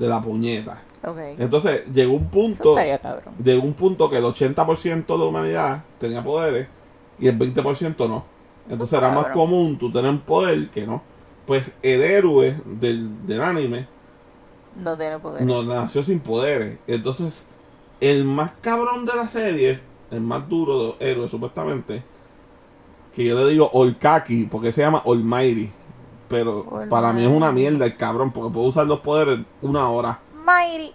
[SPEAKER 2] de la puñeta.
[SPEAKER 1] Ok.
[SPEAKER 2] Entonces llegó un punto.
[SPEAKER 1] estaría.
[SPEAKER 2] Llegó un punto que el 80% de la humanidad tenía poderes y el 20% no. Entonces era más común tú tener poder que no. Pues el héroe del, del anime
[SPEAKER 1] No tiene poder.
[SPEAKER 2] no nació sin poderes. Entonces, el más cabrón de la serie, el más duro de los héroes, supuestamente, que yo le digo Olkaki, porque se llama Almighty. Pero para mí es una mierda el cabrón, porque puede usar los poderes una hora.
[SPEAKER 1] Mighty.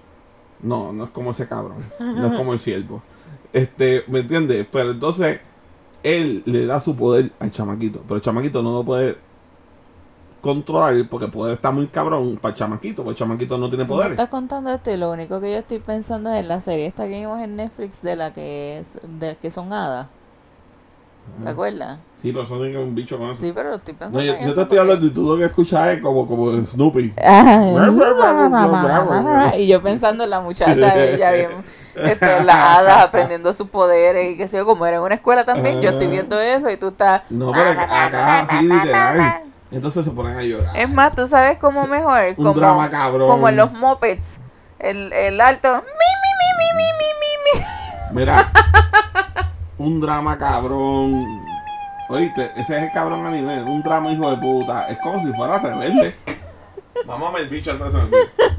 [SPEAKER 2] No, no es como ese cabrón. (laughs) No es como el siervo. Este, ¿me entiendes? Pero entonces, él le da su poder al chamaquito. Pero el chamaquito no lo puede controlar porque el poder está muy cabrón para el chamaquito. Porque el chamaquito no tiene poderes.
[SPEAKER 1] estás contando esto y lo único que yo estoy pensando es en la serie esta que vimos en Netflix de la que es, de que son hadas. ¿Te acuerdas?
[SPEAKER 2] Sí, pero eso tiene un bicho más.
[SPEAKER 1] Sí, pero estoy pensando.
[SPEAKER 2] No, yo, yo te estoy hablando y tú lo que escuchas es como, como Snoopy. (laughs)
[SPEAKER 1] y yo pensando en la muchacha de ella bien. Este, las hadas aprendiendo sus poderes y que sé yo, como era en una escuela también, yo estoy viendo eso y tú estás.
[SPEAKER 2] No, pero acá así literal. Entonces se ponen a llorar.
[SPEAKER 1] Es más, tú sabes cómo mejor.
[SPEAKER 2] Un
[SPEAKER 1] como,
[SPEAKER 2] drama cabrón.
[SPEAKER 1] Como en los mopeds. El, el alto. Mi, mi, mi, mi, mi, mi, mi.
[SPEAKER 2] Mira. (laughs) un drama cabrón. Oíste, ese es el cabrón anime. Un drama hijo de puta. Es como si fuera rebelde. (laughs) Vamos a ver el bicho dormir.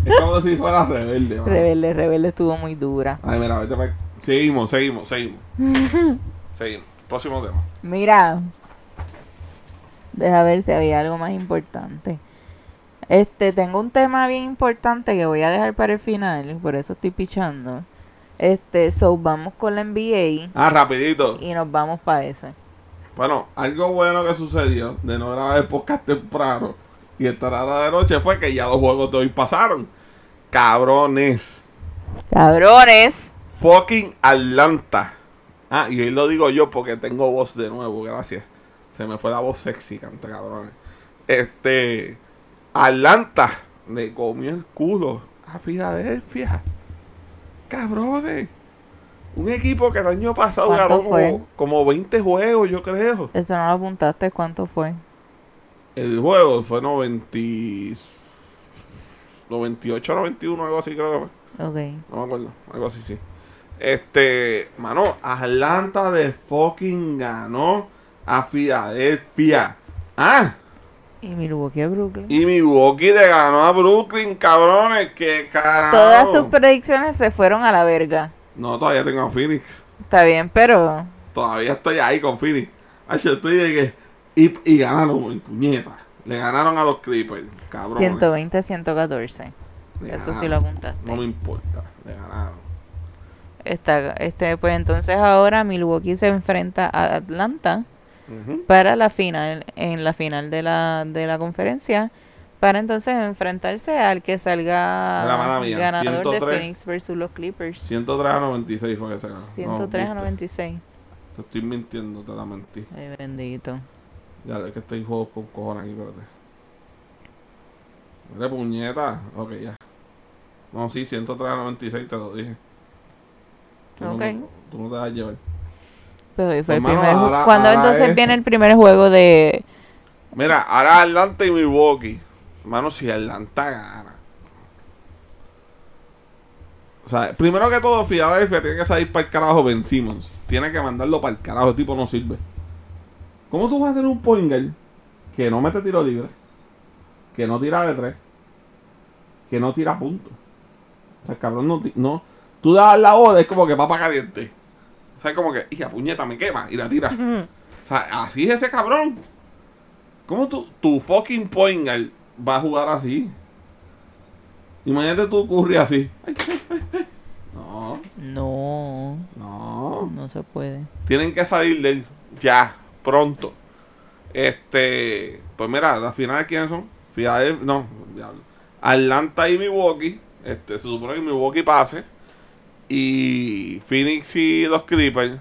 [SPEAKER 2] Es como si fuera rebelde.
[SPEAKER 1] rebelde rebelde estuvo muy dura
[SPEAKER 2] Ay, mira, vete para Seguimos, seguimos, seguimos. (laughs) seguimos. Próximo tema.
[SPEAKER 1] Mira, deja ver si había algo más importante. Este, tengo un tema bien importante que voy a dejar para el final, por eso estoy pichando. Este, so vamos con la NBA
[SPEAKER 2] Ah, rapidito.
[SPEAKER 1] y nos vamos para ese.
[SPEAKER 2] Bueno, algo bueno que sucedió de no grabar el podcast temprano y estar ahora de noche fue que ya los juegos de hoy pasaron. Cabrones.
[SPEAKER 1] Cabrones.
[SPEAKER 2] Fucking Atlanta. Ah, y hoy lo digo yo porque tengo voz de nuevo, gracias. Se me fue la voz sexy, canta cabrones. Este. Atlanta le comió el culo a Filadelfia. Cabrones. Un equipo que el año pasado
[SPEAKER 1] ¿Cuánto
[SPEAKER 2] ganó como, como 20 juegos, yo creo.
[SPEAKER 1] Eso no lo apuntaste, ¿cuánto fue?
[SPEAKER 2] El juego fue 90, 98, 91, algo así creo que fue.
[SPEAKER 1] Ok.
[SPEAKER 2] No me acuerdo, algo así, sí. Este, mano, Atlanta de fucking ganó a Filadelfia. Ah,
[SPEAKER 1] Y Milwaukee a Brooklyn.
[SPEAKER 2] y Milwaukee le ganó a Brooklyn, cabrones, que carajo.
[SPEAKER 1] Todas tus predicciones se fueron a la verga.
[SPEAKER 2] No, todavía tengo a Phoenix.
[SPEAKER 1] Está bien, pero
[SPEAKER 2] Todavía estoy ahí con Phoenix. Ay, yo estoy de que. Y, y ganaron, puñeta. Le ganaron a los Clippers, cabrón.
[SPEAKER 1] 120 a 114. Eso sí lo apuntaste.
[SPEAKER 2] No me importa, le ganaron.
[SPEAKER 1] Está, este, pues entonces ahora Milwaukee se enfrenta a Atlanta Para la final, en la final de la, de la conferencia, para entonces enfrentarse al que salga ganador
[SPEAKER 2] 103.
[SPEAKER 1] de Phoenix versus los Clippers.
[SPEAKER 2] 103 a 96 fue que se ganó.
[SPEAKER 1] 103 a
[SPEAKER 2] No,
[SPEAKER 1] 96.
[SPEAKER 2] Te estoy mintiendo, te la mentí.
[SPEAKER 1] Ay, bendito.
[SPEAKER 2] Ya, es que estoy juego con cojones aquí, espérate. Mira, puñeta. Ok, ya. No, sí, 103 a 96 te lo dije. Tú no-
[SPEAKER 1] Ok.
[SPEAKER 2] tú no te vas a llevar.
[SPEAKER 1] Pero hoy fue el
[SPEAKER 2] Hermano,
[SPEAKER 1] primer ju-
[SPEAKER 2] ahora-
[SPEAKER 1] ¿Cuándo
[SPEAKER 2] ahora
[SPEAKER 1] entonces
[SPEAKER 2] es-
[SPEAKER 1] viene el primer juego de
[SPEAKER 2] Mira, ahora Atlanta y Milwaukee. Hermano, si Atlanta gana. O sea, primero que todo, Philadelphia tiene que salir para el carajo Ben Simmons. Tiene que mandarlo para el carajo, el tipo no sirve. ¿Cómo tú vas a tener un point guard que no mete tiro libre? Que no tira de tres. Que no tira puntos. O sea, el cabrón no, no. Tú das la bola, es como que papa caliente. Sea, como que, hija, puñeta, me quema y la tira. O sea, así es ese cabrón. ¿Cómo tu, tu fucking point guard va a jugar así? Imagínate tú Curry así. Ay, ay, ay, ay. No,
[SPEAKER 1] No,
[SPEAKER 2] no.
[SPEAKER 1] no se puede.
[SPEAKER 2] Tienen que salir de él ya, pronto. Este, pues mira, las finales quiénes son? Philadelphia, no. Atlanta y Milwaukee. Este, se supone que Milwaukee pase. Y Phoenix y los Clippers.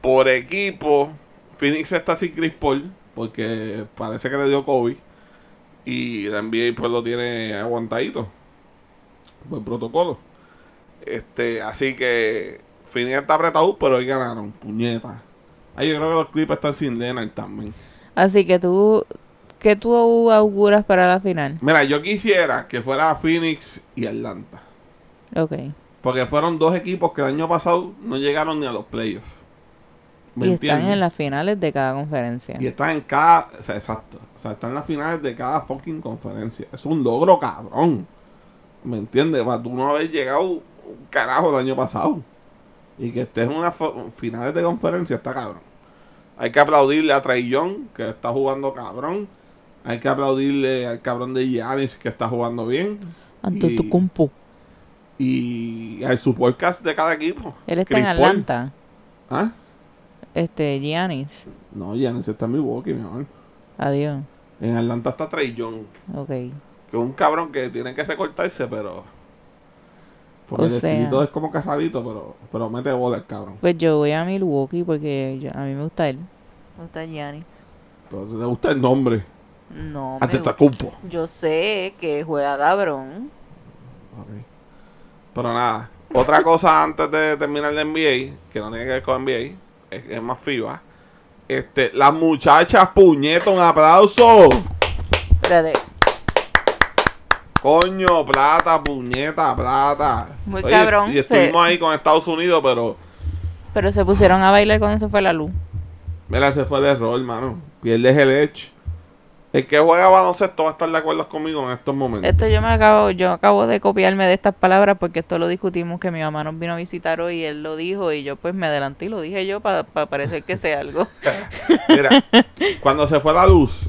[SPEAKER 2] Por equipo, Phoenix está sin Chris Paul. porque parece que le dio COVID y la NBA pues lo tiene aguantadito por protocolo. Este, así que Phoenix está apretado, pero hoy ganaron, puñeta. Ahí yo creo que los Clippers están sin Leonard también.
[SPEAKER 1] Así que tú, ¿qué tú auguras para la final?
[SPEAKER 2] Mira, yo quisiera que fuera Phoenix y Atlanta.
[SPEAKER 1] Ok.
[SPEAKER 2] Porque fueron dos equipos que el año pasado no llegaron ni a los playoffs. ¿Me
[SPEAKER 1] Y están en las finales de cada conferencia.
[SPEAKER 2] Y están en cada. O sea, exacto. O sea, están en las finales de cada fucking conferencia. Es un logro, cabrón. ¿Me entiendes? Para tú no haber llegado un carajo el año pasado. Y que estés en unas finales de conferencia está cabrón. Hay que aplaudirle a Young, que está jugando cabrón. Hay que aplaudirle al cabrón de Giannis, que está jugando bien.
[SPEAKER 1] Ante
[SPEAKER 2] y-
[SPEAKER 1] tu compu.
[SPEAKER 2] Y al support cast de cada equipo.
[SPEAKER 1] Él está en
[SPEAKER 2] Paul.
[SPEAKER 1] Atlanta.
[SPEAKER 2] ¿Ah?
[SPEAKER 1] Este, Giannis.
[SPEAKER 2] No, Giannis está en Milwaukee, mi amor.
[SPEAKER 1] Adiós.
[SPEAKER 2] En Atlanta está Trey Young.
[SPEAKER 1] Ok.
[SPEAKER 2] Que es un cabrón que tiene que recortarse, pero. Porque
[SPEAKER 1] O
[SPEAKER 2] el
[SPEAKER 1] sea.
[SPEAKER 2] estilito es como que rarito, pero, pero mete bola el cabrón.
[SPEAKER 1] Pues yo voy a Milwaukee porque yo- a mí me gusta él. Me gusta Giannis.
[SPEAKER 2] Entonces le gusta el nombre.
[SPEAKER 1] No, me
[SPEAKER 2] Ante
[SPEAKER 1] gusta. Yo sé que juega cabrón.
[SPEAKER 2] Ok. Pero nada. Otra cosa (laughs) antes de terminar el NBA, que no tiene que ver con NBA, es, es más FIBA. Este, las muchachas puñetas, un aplauso.
[SPEAKER 1] Espérate.
[SPEAKER 2] Coño, plata, puñeta, plata.
[SPEAKER 1] Muy cabrón,
[SPEAKER 2] Y estuvimos
[SPEAKER 1] se-
[SPEAKER 2] ahí con Estados Unidos, pero.
[SPEAKER 1] Pero se pusieron a bailar cuando se fue la luz.
[SPEAKER 2] Mira, se fue de error, hermano. Pierdes el edge. El que juega baloncesto va a estar de acuerdo conmigo en estos momentos.
[SPEAKER 1] Esto yo me acabo, yo acabo de copiarme de estas palabras porque esto lo discutimos que mi mamá nos vino a visitar hoy y él lo dijo y yo pues me adelanté y lo dije yo para parecer que sé algo. (laughs)
[SPEAKER 2] Mira, cuando se fue la luz,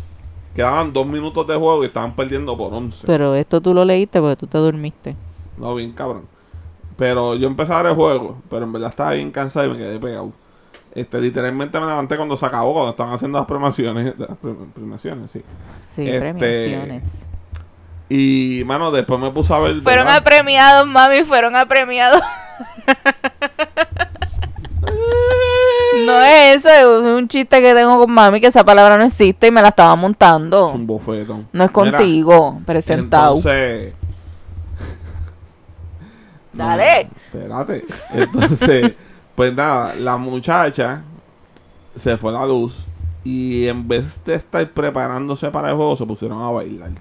[SPEAKER 2] quedaban dos minutos de juego y estaban perdiendo por 11.
[SPEAKER 1] Pero esto tú lo leíste porque tú te durmiste.
[SPEAKER 2] No, bien cabrón. Pero yo empecé a ver el juego, pero en verdad estaba bien cansado y me quedé pegado. Este, literalmente me levanté cuando se acabó, cuando estaban haciendo las premiaciones. Las premiaciones, sí.
[SPEAKER 1] Sí,
[SPEAKER 2] Este,
[SPEAKER 1] premiaciones.
[SPEAKER 2] Y, mano, después me puse a ver.
[SPEAKER 1] Fueron
[SPEAKER 2] ¿verdad?
[SPEAKER 1] apremiados, mami, fueron apremiados. (laughs) no es eso, es un chiste que tengo con mami que esa palabra no existe y me la estaba montando.
[SPEAKER 2] Es un bofetón.
[SPEAKER 1] No es
[SPEAKER 2] Mira,
[SPEAKER 1] contigo, presentado.
[SPEAKER 2] Entonces.
[SPEAKER 1] Dale.
[SPEAKER 2] No, espérate. Entonces, (laughs) pues nada, la muchacha se fue la luz y en vez de estar preparándose para el juego, se pusieron a bailar.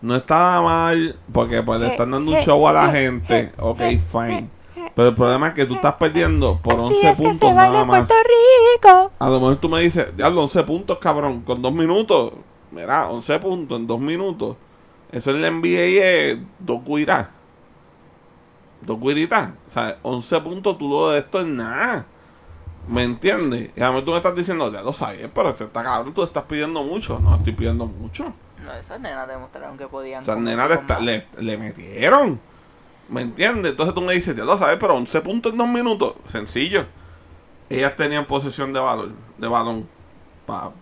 [SPEAKER 2] No estaba mal porque pues le están dando un show a la gente. Ok, fine. Pero el problema es que tú estás perdiendo por 11 puntos nada más.
[SPEAKER 1] Rico.
[SPEAKER 2] A lo mejor tú me dices, diablo, 11 puntos, cabrón, con dos minutos. Mira, 11 puntos en dos minutos. Eso en la NBA es dos guirás dos guiritas. O sea, 11 puntos tú lo de esto es nada. ¿Me entiendes? Y a mí tú me estás diciendo, ya lo sabes, pero se está cabrón, tú estás pidiendo mucho. No, estoy pidiendo mucho.
[SPEAKER 1] No, esas nenas demostraron que podían.
[SPEAKER 2] Esas nenas le, metieron. ¿Me entiendes? Entonces tú me dices, ya lo sabes, pero 11 puntos en dos minutos. Sencillo. Ellas tenían posesión de de balón. Pa,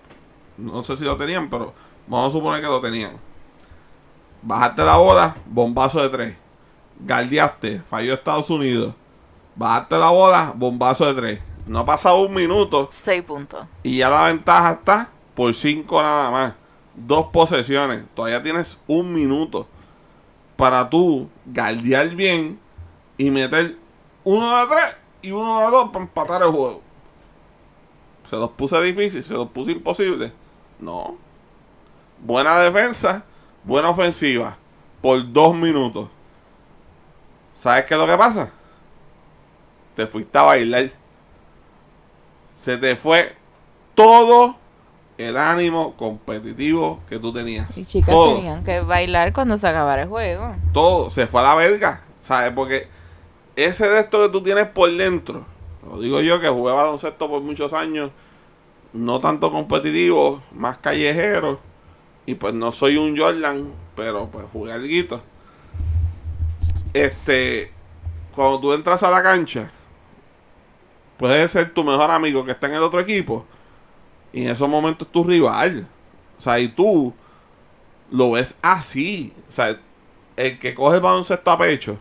[SPEAKER 2] no sé si lo tenían, pero vamos a suponer que lo tenían. Bajaste la bola, bombazo de tres. Galdeaste, falló Estados Unidos. Bajaste la bola, bombazo de tres. No ha pasado un minuto.
[SPEAKER 1] Seis puntos.
[SPEAKER 2] Y ya la ventaja está por cinco nada más. Dos posesiones. Todavía tienes un minuto para tú galdear bien y meter uno de tres y uno de dos para empatar el juego. Se los puse difícil, se los puse imposible. No. Buena defensa, buena ofensiva. Por dos minutos. ¿Sabes qué es lo que pasa? Te fuiste a bailar se te fue todo el ánimo competitivo que tú tenías.
[SPEAKER 1] Y chicas
[SPEAKER 2] todo,
[SPEAKER 1] tenían que bailar cuando se acabara el juego.
[SPEAKER 2] todo se fue a la verga, ¿sabes? Porque ese de esto que tú tienes por dentro, lo digo yo que jugué baloncesto por muchos años, no tanto competitivo, más callejero, y pues no soy un Jordan, pero pues jugué algo. Este, cuando tú entras a la cancha, puede ser tu mejor amigo que está en el otro equipo. Y en esos momentos es tu rival. O sea, y tú lo ves así. O sea, el que coge el baloncesto a pecho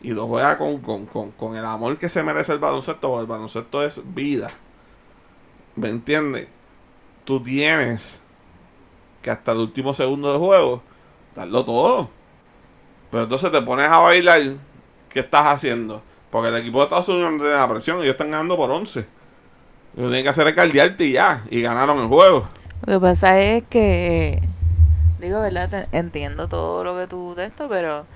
[SPEAKER 2] y lo juega con, con, con, con el amor que se merece el baloncesto, porque el baloncesto es vida. ¿Me entiendes? tú tienes que hasta el último segundo de juego darlo todo. Pero entonces te pones a bailar, ¿qué estás haciendo? Porque el equipo de Estados Unidos no tiene la presión, ellos están ganando por 11. Lo que tienen que hacer es caldearte y ya, y ganaron el juego.
[SPEAKER 1] Lo que pasa es que, digo, ¿verdad? Entiendo todo lo que tú de esto, pero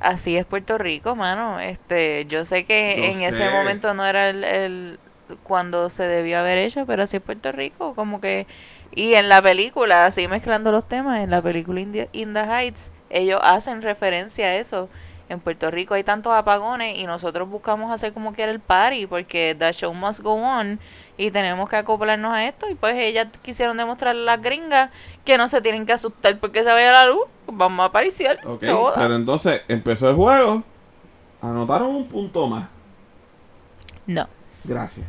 [SPEAKER 1] así es Puerto Rico, mano. Este, yo sé que
[SPEAKER 2] Yo
[SPEAKER 1] en ese momento no era el, el cuando se debió haber hecho, pero así es Puerto Rico, como que y en la película, así mezclando los temas, en la película In the, In the Heights, ellos hacen referencia a eso. En Puerto Rico hay tantos apagones y nosotros buscamos hacer como quiera el party porque the show must go on y tenemos que acoplarnos a esto y pues ellas quisieron demostrarle a las gringas que no se tienen que asustar porque se vaya la luz, vamos a apariciar.
[SPEAKER 2] Pero entonces empezó el juego, anotaron un punto más.
[SPEAKER 1] No.
[SPEAKER 2] Gracias.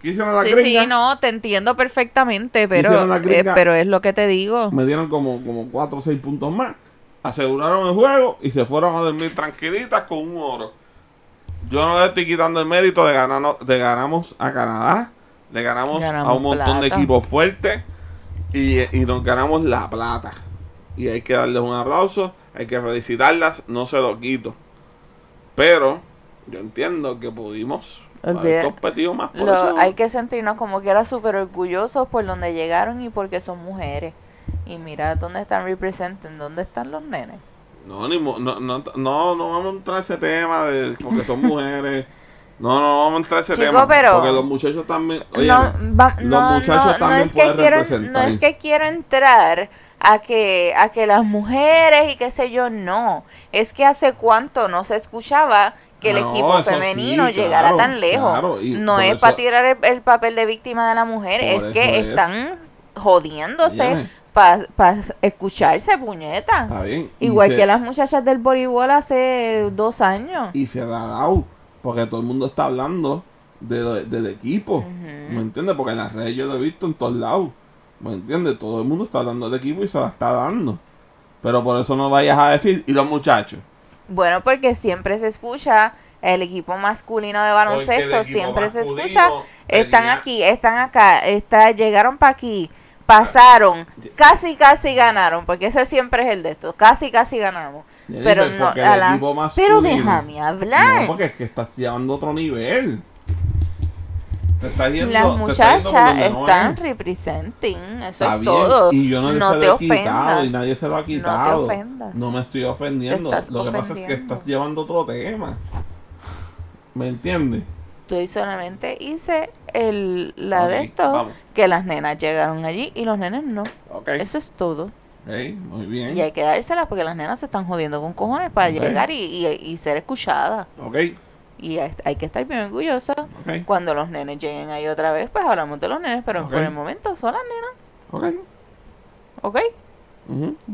[SPEAKER 2] ¿Qué hicieron las
[SPEAKER 1] Sí,
[SPEAKER 2] gringas?
[SPEAKER 1] sí, no, te entiendo perfectamente, pero, eh, pero es lo que te digo.
[SPEAKER 2] Me dieron como, como 4 o 6 puntos más. Aseguraron el juego y se fueron a dormir tranquilitas con un oro. Yo no le estoy quitando el mérito de ganar, de ganamos a Canadá, le ganamos,
[SPEAKER 1] Ganamos
[SPEAKER 2] a un montón de equipos fuertes y, y nos ganamos la plata. Y hay que darles un aplauso, hay que felicitarlas, no se lo quito. Pero yo entiendo que pudimos haber más por
[SPEAKER 1] Lo-
[SPEAKER 2] eso.
[SPEAKER 1] hay que sentirnos como que era súper orgullosos por donde llegaron y porque son mujeres. Y mira dónde están representen, dónde están los nenes.
[SPEAKER 2] No, ni mo- no, no, no, no vamos a entrar a ese tema de porque son mujeres. No, no vamos a entrar a ese
[SPEAKER 1] Chico,
[SPEAKER 2] tema.
[SPEAKER 1] pero-
[SPEAKER 2] Porque los muchachos también. Oye,
[SPEAKER 1] no, va-
[SPEAKER 2] los
[SPEAKER 1] no,
[SPEAKER 2] muchachos
[SPEAKER 1] no, no
[SPEAKER 2] también
[SPEAKER 1] es que quiero, no es que quiero entrar a que, a que las mujeres y qué sé yo, no. Es que hace cuánto no se escuchaba que el
[SPEAKER 2] No,
[SPEAKER 1] equipo femenino
[SPEAKER 2] sí,
[SPEAKER 1] llegara
[SPEAKER 2] claro,
[SPEAKER 1] tan lejos.
[SPEAKER 2] claro,
[SPEAKER 1] no es
[SPEAKER 2] eso-
[SPEAKER 1] para tirar el, el papel de víctima de la mujer, es que
[SPEAKER 2] es.
[SPEAKER 1] están jodiéndose. Para escucharse, puñeta.
[SPEAKER 2] Está bien.
[SPEAKER 1] Igual
[SPEAKER 2] se-
[SPEAKER 1] que las muchachas del voleibol hace dos años.
[SPEAKER 2] Y se ha dado. Porque todo el mundo está hablando de, del equipo. ¿Me entiendes? Porque en las redes yo lo he visto en todos lados. ¿Me entiendes? Todo el mundo está hablando del equipo y se la está dando. Pero por eso no vayas a decir. Y los muchachos.
[SPEAKER 1] Bueno, porque siempre se escucha el equipo masculino de baloncesto, siempre se escucha, están aquí, están acá, está, llegaron para aquí, pasaron, casi casi ganaron, porque ese siempre es el de estos, casi casi ganamos. Pero no, a la- pero déjame hablar.
[SPEAKER 2] No, porque es que estás llevando otro nivel. Yendo-
[SPEAKER 1] Las muchachas
[SPEAKER 2] no
[SPEAKER 1] están
[SPEAKER 2] es.
[SPEAKER 1] representing, eso
[SPEAKER 2] Está
[SPEAKER 1] es
[SPEAKER 2] bien,
[SPEAKER 1] todo.
[SPEAKER 2] Y yo no,
[SPEAKER 1] no
[SPEAKER 2] se
[SPEAKER 1] te
[SPEAKER 2] lo he quitado
[SPEAKER 1] ofendas.
[SPEAKER 2] y nadie se lo ha
[SPEAKER 1] No te
[SPEAKER 2] quitado.
[SPEAKER 1] ofendas.
[SPEAKER 2] No me estoy ofendiendo. Lo que pasa es que estás llevando otro tema. ¿Me entiendes?
[SPEAKER 1] Yo solamente hice el, la de esto,
[SPEAKER 2] vamos.
[SPEAKER 1] que las nenas llegaron allí y los nenes no. Eso es todo.
[SPEAKER 2] Ok, muy bien.
[SPEAKER 1] Y hay que dárselas porque las nenas se están jodiendo con cojones para llegar y, y- y ser escuchadas. Y hay, hay que estar bien orgullosa. Cuando los nenes lleguen ahí otra vez, pues hablamos de los nenes, pero por el momento son las nenas.
[SPEAKER 2] Ok.
[SPEAKER 1] ¿Ok?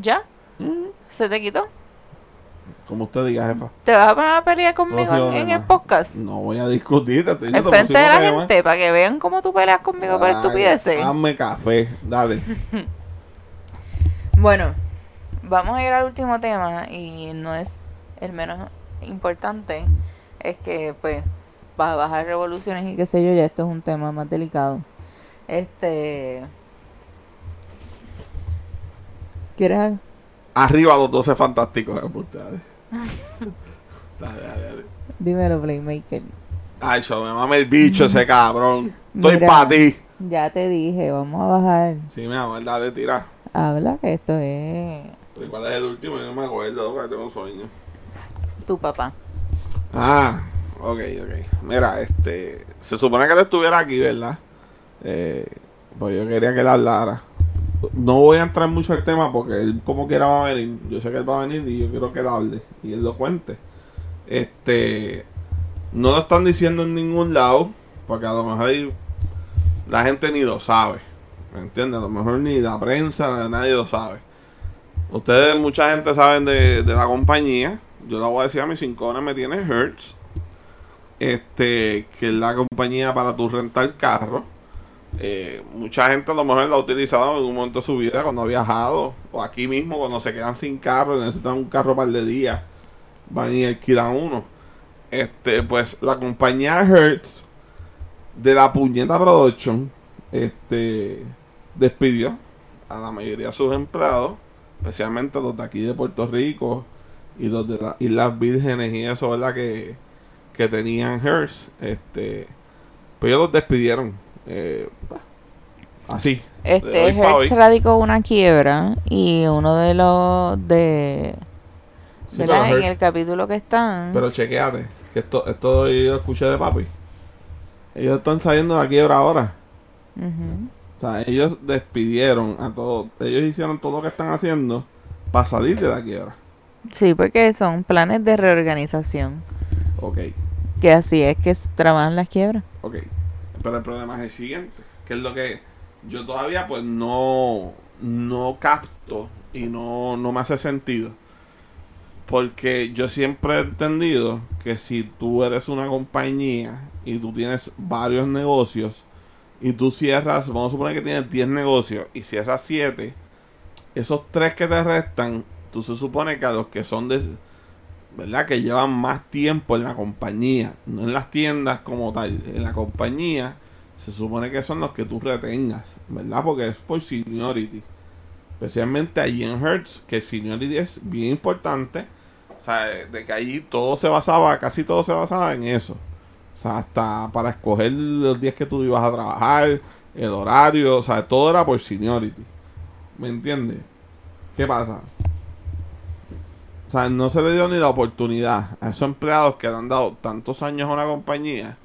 [SPEAKER 1] ¿Ya? ¿Se te quitó?
[SPEAKER 2] Como usted diga, jefa.
[SPEAKER 1] ¿Te vas a poner a pelear conmigo en, el podcast?
[SPEAKER 2] No voy a discutir. Te
[SPEAKER 1] En frente de la gente, para que vean cómo tú peleas conmigo por estupideces.
[SPEAKER 2] Hazme café. Dale. (laughs)
[SPEAKER 1] Bueno, vamos a ir al último tema y no es el menos importante. Es que, pues, va a bajar revoluciones y qué sé yo, ya esto es un tema más delicado. Este. ¿Quieres?
[SPEAKER 2] Arriba los 12 fantásticos. (laughs) dale, dale, dale.
[SPEAKER 1] Dímelo, Playmaker.
[SPEAKER 2] Ay, yo me mame el bicho ese cabrón. Estoy para ti.
[SPEAKER 1] Ya te dije, vamos a bajar.
[SPEAKER 2] Sí, mi amor, dale, tira.
[SPEAKER 1] Habla que esto es
[SPEAKER 2] Pero ¿Cuál es el último? Yo no me acuerdo, porque tengo sueño.
[SPEAKER 1] tu papá.
[SPEAKER 2] Ah, ok, ok. Mira, este. Se supone que él estuviera aquí, ¿verdad? Eh, pues yo quería que él hablara. No voy a entrar mucho al tema porque él, como quiera, va a venir. Yo sé que él va a venir y yo quiero que y él lo cuente. Este. No lo están diciendo en ningún lado, porque a lo mejor la gente ni lo sabe. ¿Me entiendes? A lo mejor ni la prensa, nadie lo sabe. Ustedes, mucha gente saben de, de la compañía. Yo la voy a decir a mis cinco me tiene Hertz. Este, que es la compañía para tu rentar carro. Eh, mucha gente a lo mejor la ha utilizado en algún momento de su vida cuando ha viajado. O aquí mismo cuando se quedan sin carro y necesitan un carro para el de día. Van y alquilan uno. Este, pues la compañía Hertz de la puñeta Production. Este despidió a la mayoría de sus empleados, especialmente los de aquí de Puerto Rico y los de las Islas Vírgenes y eso, ¿verdad? Que, que tenían Hearst. Este, pues ellos los despidieron. Eh, así.
[SPEAKER 1] Este Hertz radicó una quiebra y uno de los de... ¿Verdad? En el capítulo que están...
[SPEAKER 2] Pero chequeate, que esto, esto yo escuché de papi. Ellos están saliendo de la quiebra ahora. O sea, ellos despidieron a todos. Ellos hicieron todo lo que están haciendo para salir de la quiebra.
[SPEAKER 1] Sí, porque son planes de reorganización.
[SPEAKER 2] Ok.
[SPEAKER 1] Que así es que trabajan las quiebras.
[SPEAKER 2] Ok. Pero el problema es el siguiente. Que es lo que yo todavía pues no, no capto y no, no me hace sentido. Porque yo siempre he entendido que si tú eres una compañía y tú tienes varios negocios y tú cierras, vamos a suponer que tienes 10 negocios y cierras 7, esos 3 que te restan, tú se supone que a los que son de, ¿verdad? Que llevan más tiempo en la compañía, no en las tiendas como tal, en la compañía, se supone que son los que tú retengas, ¿verdad? Porque es por seniority. Especialmente allí en Hertz, que seniority es bien importante o sea, de que allí todo se basaba, casi todo se basaba en eso. O sea, hasta para escoger los días que tú ibas a trabajar, el horario, o sea, todo era por seniority. ¿Me entiendes? ¿Qué pasa? O sea, no se le dio ni la oportunidad a esos empleados que han dado tantos años a una compañía.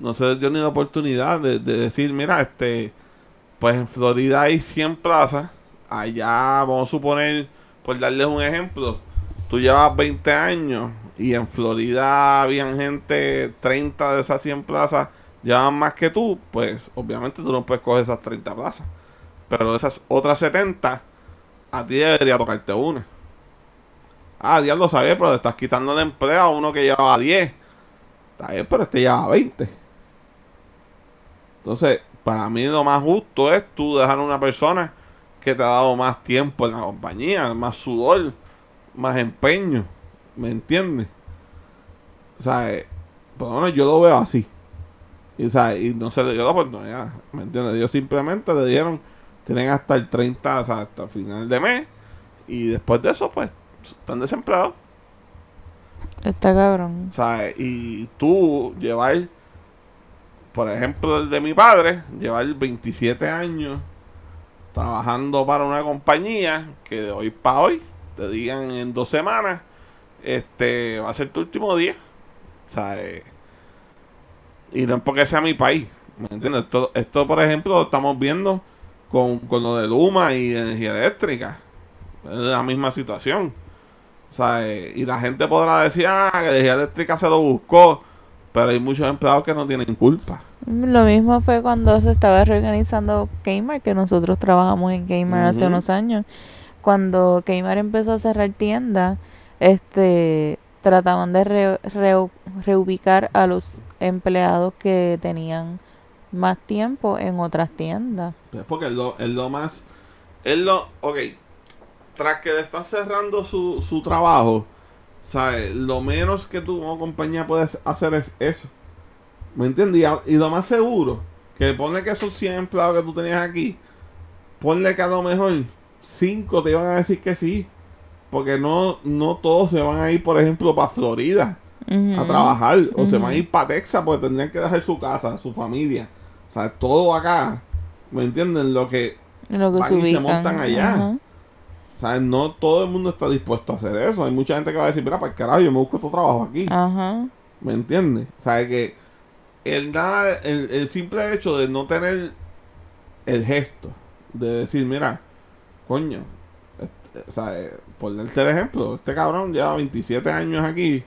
[SPEAKER 2] No se les dio ni la oportunidad de, de decir, mira, este, pues en Florida hay 100 plazas. Allá, vamos a suponer, por darles un ejemplo, tú llevas 20 años y en Florida habían gente, 30 de esas 100 plazas llevan más que tú, pues obviamente tú no puedes coger esas 30 plazas. Pero esas otras 70, a ti debería tocarte una. Ah, Dios lo sabe, pero le estás quitando de empleo a uno que llevaba 10. Está bien, pero este lleva 20. Entonces, para mí lo más justo es tú dejar a una persona que te ha dado más tiempo en la compañía, más sudor más empeño. ¿Me entiendes? O sea, eh, por lo menos yo lo veo así. Y, o sea, y no se le dio la oportunidad. ¿Me entiendes? Ellos simplemente le dieron, tienen hasta el 30, o sea, hasta el final de mes. Y después de eso, pues, están desempleados.
[SPEAKER 1] Está cabrón.
[SPEAKER 2] Sea, y tú llevar, por ejemplo, el de mi padre, llevar 27 años trabajando para una compañía que de hoy para hoy te digan en dos semanas, este va a ser tu último día. Sea, eh, y no es porque sea mi país. ¿Me entiendes? Esto, esto, por ejemplo, lo estamos viendo con, con lo de Luma y energía eléctrica. Es la misma situación. O sea, eh, y la gente podrá decir, ah, que energía eléctrica se lo buscó. Pero hay muchos empleados que no tienen culpa.
[SPEAKER 1] Lo mismo fue cuando se estaba reorganizando Kmart, que nosotros trabajamos en Kmart hace unos años cuando Kmart empezó a cerrar tiendas, este, trataban de reubicar a los empleados que tenían más tiempo en otras tiendas.
[SPEAKER 2] Porque es lo, es lo más, es lo, ok, tras que está cerrando su, su trabajo, ¿sabes? Lo menos que tú como compañía puedes hacer es eso. ¿Me entiendes? Y, lo más seguro, que pone que esos 100 empleados que tú tenías aquí, ponle que a lo mejor cinco te iban a decir que sí. Porque no, no todos se van a ir, por ejemplo, para Florida a trabajar. O se van a ir para Texas porque tendrían que dejar su casa, su familia. O sea, todo acá. ¿Me entienden? Lo que,
[SPEAKER 1] Lo que
[SPEAKER 2] van y se montan allá. Sea, no todo el mundo está dispuesto a hacer eso. Hay mucha gente que va a decir, mira, para el carajo, yo me busco tu trabajo aquí. ¿Me entiendes? O sea, que el, nada, el, el simple hecho de no tener el gesto de decir, mira, coño, este, o sea, eh, por darte el ejemplo, este cabrón lleva 27 años aquí.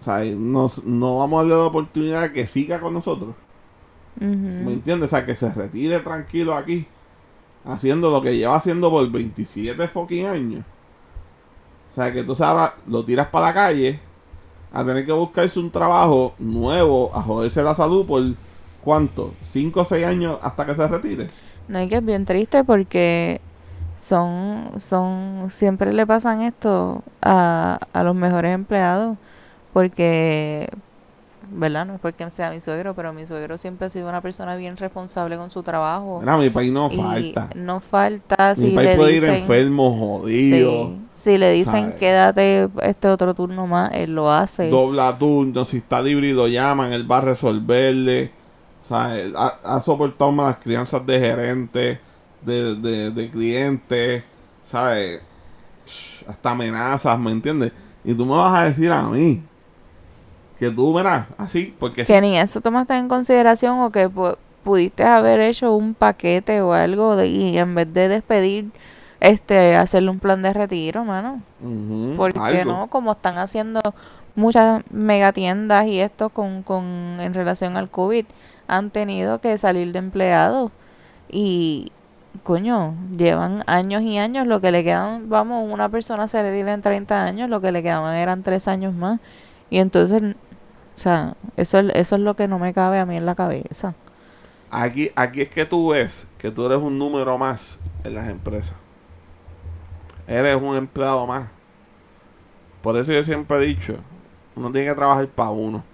[SPEAKER 2] O sea, no vamos a darle la oportunidad de que siga con nosotros. ¿Me entiendes? O sea, que se retire tranquilo aquí, haciendo lo que lleva haciendo por 27 fucking años. O sea, que tú sabes, lo tiras para la calle a tener que buscarse un trabajo nuevo, a joderse la salud por cuánto, 5 o 6 años hasta que se retire.
[SPEAKER 1] No, hay que es bien triste porque son, son, siempre le pasan esto a, a los mejores empleados, porque ¿verdad? No es porque sea mi suegro, pero mi suegro siempre ha sido una persona bien responsable con su trabajo.
[SPEAKER 2] Mira, mi país no falta.
[SPEAKER 1] No falta
[SPEAKER 2] Mi
[SPEAKER 1] si
[SPEAKER 2] país
[SPEAKER 1] le
[SPEAKER 2] puede ir
[SPEAKER 1] dicen...
[SPEAKER 2] enfermo, jodido.
[SPEAKER 1] sí, si le dicen
[SPEAKER 2] ¿sabes?
[SPEAKER 1] quédate este otro turno más, él lo hace.
[SPEAKER 2] Dobla turno, si está híbrido llaman, él va a resolverle. ¿sabes? Ha, ha soportado más las crianzas de gerentes, de, de, de clientes, ¿sabes? Hasta amenazas, ¿me entiendes? Y tú me vas a decir a mí que tú, verás, así, porque
[SPEAKER 1] que ni eso tomaste en consideración o que pu- pudiste haber hecho un paquete o algo de, y en vez de despedir, este, hacerle un plan de retiro, mano.
[SPEAKER 2] Ujú,
[SPEAKER 1] ¿Por qué
[SPEAKER 2] algo.
[SPEAKER 1] no? Como están haciendo muchas megatiendas y esto con, con en relación al COVID, han tenido que salir de empleados y coño, llevan años y años, lo que le quedan, vamos, una persona se retira en 30 años, lo que le quedaban eran 3 años más. Y entonces, o sea, eso, es- eso es lo que no me cabe a mí en la cabeza.
[SPEAKER 2] Aquí, aquí es que tú ves que tú eres un número más en las empresas. Eres un empleado más. Por eso yo siempre he dicho, uno tiene que trabajar para uno.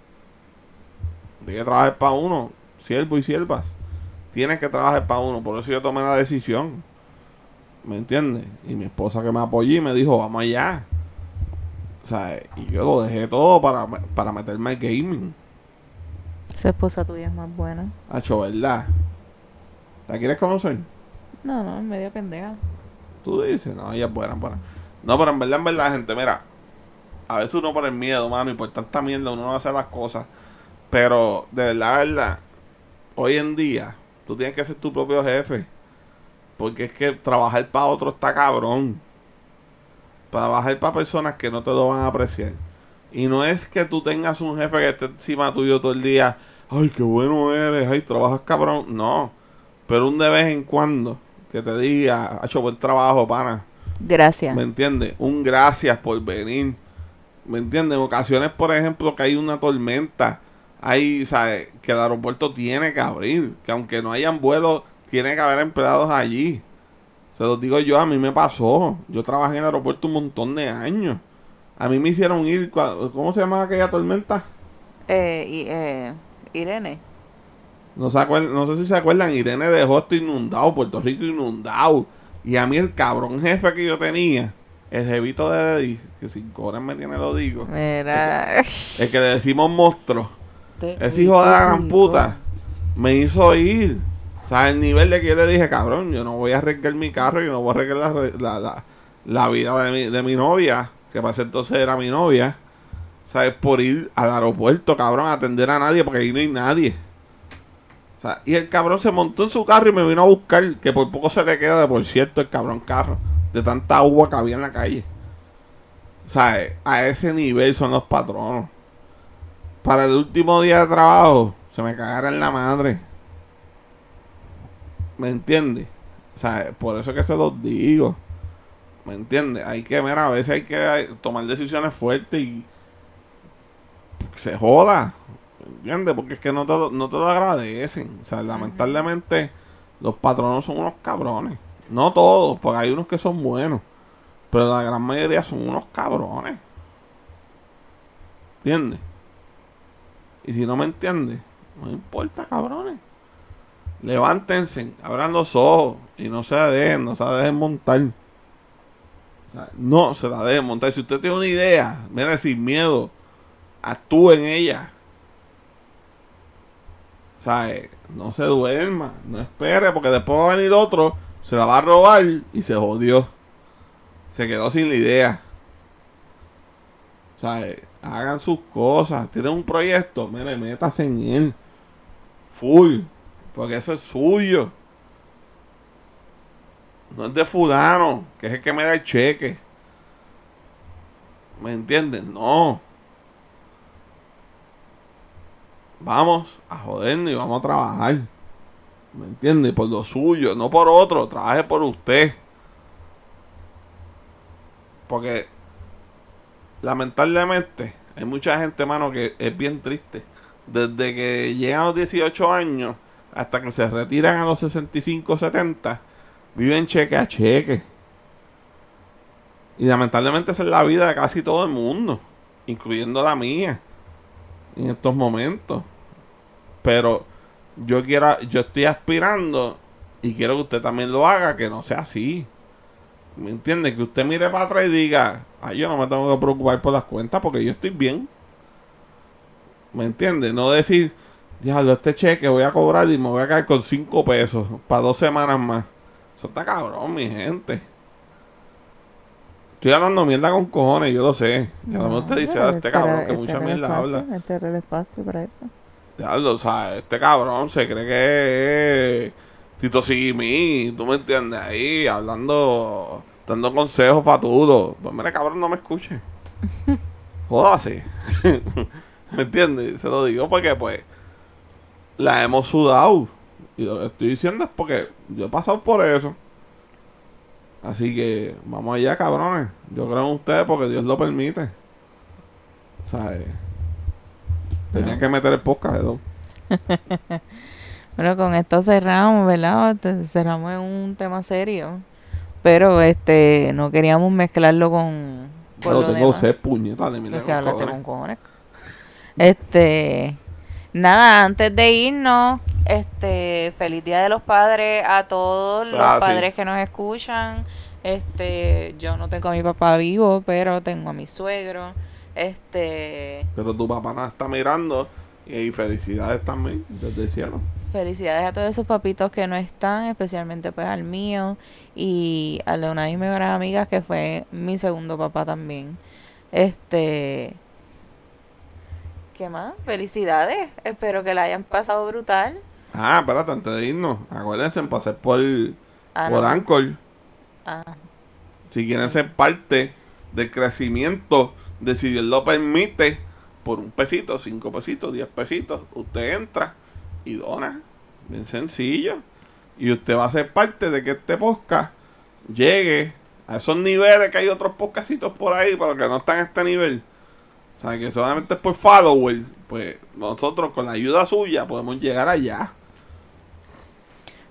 [SPEAKER 2] Tiene que trabajar para uno, siervo y siervas. Tienes que trabajar para uno. Por eso yo tomé la decisión. ¿Me entiendes? Y mi esposa que me apoyó y me dijo, vamos allá. O sea, y yo lo dejé todo para, para meterme al gaming.
[SPEAKER 1] Esa esposa tuya es más buena.
[SPEAKER 2] Hacho, ¿verdad? ¿La quieres conocer?
[SPEAKER 1] No, no, es media pendeja.
[SPEAKER 2] Tú dices, no, ella es buena, buena. No, pero en verdad, en verdad, gente, mira. A veces uno por el miedo, mano, y por tanta mierda uno no hace las cosas. Pero, de verdad, de verdad, hoy en día, tú tienes que ser tu propio jefe. Porque es que trabajar para otro está cabrón. Trabajar para personas que no te lo van a apreciar. Y no es que tú tengas un jefe que esté encima tuyo todo el día. Ay, qué bueno eres. Ay, trabajas cabrón. No. Pero un de vez en cuando que te diga, ha hecho buen trabajo, pana.
[SPEAKER 1] Gracias.
[SPEAKER 2] ¿Me entiendes? Un gracias por venir. ¿Me entiendes? En ocasiones, por ejemplo, que hay una tormenta, hay, ¿sabes? Que el aeropuerto tiene que abrir. Que aunque no hayan vuelos, tiene que haber empleados allí. Se los digo yo, a mí me pasó. Yo trabajé en el aeropuerto un montón de años. A mí me hicieron ir, ¿cómo se llama aquella tormenta?
[SPEAKER 1] Eh, y, eh, Irene.
[SPEAKER 2] No, se acuer- no sé si se acuerdan, Irene dejó esto inundado, Puerto Rico inundado. Y a mí el cabrón jefe que yo tenía, el jevito de Deddy, que sin cobrar me tiene lo digo,
[SPEAKER 1] Mira.
[SPEAKER 2] el que le decimos monstruo, ese hijo de la gran puta, me hizo ir. O sea, el nivel de que yo le dije, cabrón, yo no voy a arriesgar mi carro, yo no voy a arriesgar la, la, la- la vida de mi, de mi novia, que para ese entonces era mi novia. ¿Sabes? Por ir al aeropuerto, cabrón, a atender a nadie, porque ahí no hay nadie. O sea, y el cabrón se montó en su carro y me vino a buscar, que por poco se le queda de por cierto el cabrón carro, de tanta agua que había en la calle. O sea, a ese nivel son los patronos. Para el último día de trabajo, se me cagara en la madre. ¿Me entiendes? O sea, por eso que se los digo. ¿Me entiendes? Hay que, mira, a veces hay que tomar decisiones fuertes y se joda. ¿Me entiendes? Porque es que no te, lo- no te lo agradecen. O sea, lamentablemente los patronos son unos cabrones. No todos, porque hay unos que son buenos. Pero la gran mayoría son unos cabrones. ¿Entiendes? Y si no me entiendes, no importa, cabrones. Levántense, abran los ojos y no se la dejen, no se la dejen montar. No se la dejen montar. Si usted tiene una idea, mire sin miedo, actúe en ella. O sea, eh, no se duerma, no espere, porque después va a venir otro, se la va a robar y se jodió. Se quedó sin la idea. O eh, hagan sus cosas. Tienen un proyecto, mire, métase en él. Full. Porque eso es suyo. No es de fulano, que es el que me da el cheque. ¿Me entiendes? No. Vamos a jodernos y vamos a trabajar. ¿Me entiendes? Por lo suyo, no por otro. Trabaje por usted. Porque lamentablemente hay mucha gente, mano, que es bien triste. Desde que llegan los 18 años hasta que se retiran a los 65, 70, viven cheque a cheque. Y lamentablemente esa es la vida de casi todo el mundo, incluyendo la mía. en estos momentos. Pero yo quiero, yo estoy aspirando y quiero que usted también lo haga, que no sea así. ¿Me entiende? Que usted mire para atrás y diga, ay, yo no me tengo que preocupar por las cuentas porque yo estoy bien. ¿Me entiende? No decir, diablo, este cheque voy a cobrar y me voy a caer con 5 pesos para dos semanas más. Eso está cabrón, mi gente. Estoy hablando mierda con cojones, yo lo sé. Y a lo mejor usted dice, ah, este cabrón que mucha mierda habla.
[SPEAKER 1] Este era el espacio para eso.
[SPEAKER 2] Diablo, o sea, este cabrón se cree que es Tito Sigimí, tú me entiendes, ahí hablando, dando consejos fatudos. Pues mira, cabrón, no me escuche. (laughs) Jódase. (laughs) ¿Me entiendes? Se lo digo porque, pues, la hemos sudado. Y lo que estoy diciendo es porque yo he pasado por eso. Así que vamos allá, cabrones. Yo creo en ustedes porque Dios lo permite. O sea, eh, tenía que meter el podcast, ¿no? (laughs)
[SPEAKER 1] Bueno, con esto cerramos, ¿verdad? Te- Cerramos en un tema serio. Pero este no queríamos mezclarlo con, con
[SPEAKER 2] Pero
[SPEAKER 1] lo
[SPEAKER 2] tengo
[SPEAKER 1] demás.
[SPEAKER 2] sed, puñeta, de mi
[SPEAKER 1] Es que
[SPEAKER 2] lengua,
[SPEAKER 1] hablaste con cojones. Este, nada, antes de irnos, este, feliz día de los padres a todos los
[SPEAKER 2] Ah, sí.
[SPEAKER 1] padres que nos escuchan. Este, yo no tengo a mi papá vivo, pero tengo a mi suegro. Este,
[SPEAKER 2] Pero tu papá nos está mirando. Y felicidades también, desde el cielo.
[SPEAKER 1] felicidades a todos esos papitos que no están, especialmente pues al mío y al de una de mis mejores amigas que fue mi segundo papá también. Este, ¿qué más? Felicidades, espero que la hayan pasado brutal.
[SPEAKER 2] Ah, espérate, antes de irnos, acuérdense en pasar por,
[SPEAKER 1] Ah,
[SPEAKER 2] por
[SPEAKER 1] no.
[SPEAKER 2] Anchor.
[SPEAKER 1] Ah,
[SPEAKER 2] Si quieren ser parte del crecimiento de si Dios lo permite, por un pesito, cinco pesitos, diez pesitos, usted entra y dona. Bien sencillo. Y usted va a ser parte de que este podcast llegue a esos niveles que hay otros podcastitos por ahí, pero que no están a este nivel. O sea, que solamente es por follower. Pues nosotros con la ayuda suya podemos llegar allá.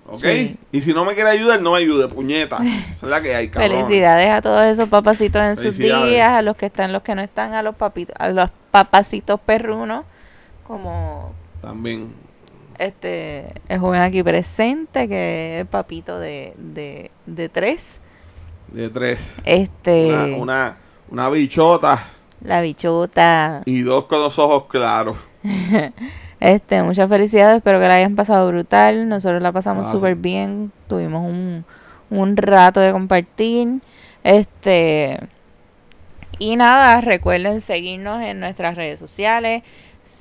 [SPEAKER 2] ¿Ok?
[SPEAKER 1] Sí.
[SPEAKER 2] Y si no me quiere ayudar, no me ayude, puñeta. Esa es la que hay, cabrón.
[SPEAKER 1] felicidades a todos esos papacitos en sus días, a los que están, los que no están, a los papitos, a los papacitos perrunos, como
[SPEAKER 2] También.
[SPEAKER 1] este el joven aquí presente, que es papito de, de, de tres.
[SPEAKER 2] De tres.
[SPEAKER 1] Este,
[SPEAKER 2] Una, una, una bichota
[SPEAKER 1] la bichota.
[SPEAKER 2] y dos con los ojos claros. (laughs)
[SPEAKER 1] Este, muchas felicidades, espero que la hayan pasado brutal. Nosotros la pasamos
[SPEAKER 2] Ah,
[SPEAKER 1] súper
[SPEAKER 2] sí.
[SPEAKER 1] bien. Tuvimos un, un rato de compartir. Este, y nada, recuerden seguirnos en nuestras redes sociales.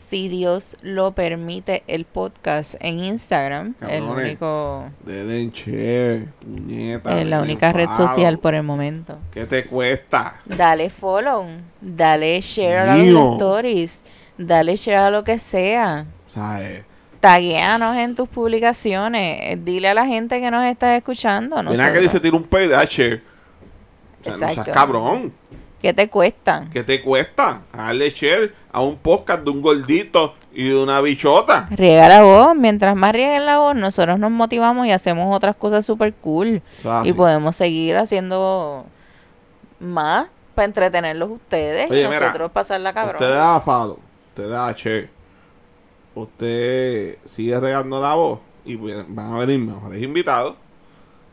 [SPEAKER 1] Si Dios lo permite, el podcast en Instagram, el
[SPEAKER 2] Cabrones.
[SPEAKER 1] único,
[SPEAKER 2] denche, puñeta.
[SPEAKER 1] eh, la única red social por el momento.
[SPEAKER 2] ¿Qué te cuesta?
[SPEAKER 1] Dale follow, dale share a los stories, dale share a lo que sea.
[SPEAKER 2] Sea, eh,
[SPEAKER 1] Taguéanos en tus publicaciones. eh, Dile a la gente que nos está escuchando.
[SPEAKER 2] mira que dice tira un PDH. O sea, no seas cabrón.
[SPEAKER 1] ¿Qué te cuesta?
[SPEAKER 2] ¿Qué te cuesta? Darle share a un podcast de un gordito y de una bichota.
[SPEAKER 1] Riega la voz. Mientras más rieguen la voz, nosotros nos motivamos y hacemos otras cosas súper cool. Y
[SPEAKER 2] sí.
[SPEAKER 1] podemos seguir haciendo más para entretenerlos ustedes
[SPEAKER 2] Oye,
[SPEAKER 1] y
[SPEAKER 2] mira,
[SPEAKER 1] nosotros pasarla cabrón.
[SPEAKER 2] Usted da falo, usted da che. Usted sigue regando la voz y van a venir mejores invitados.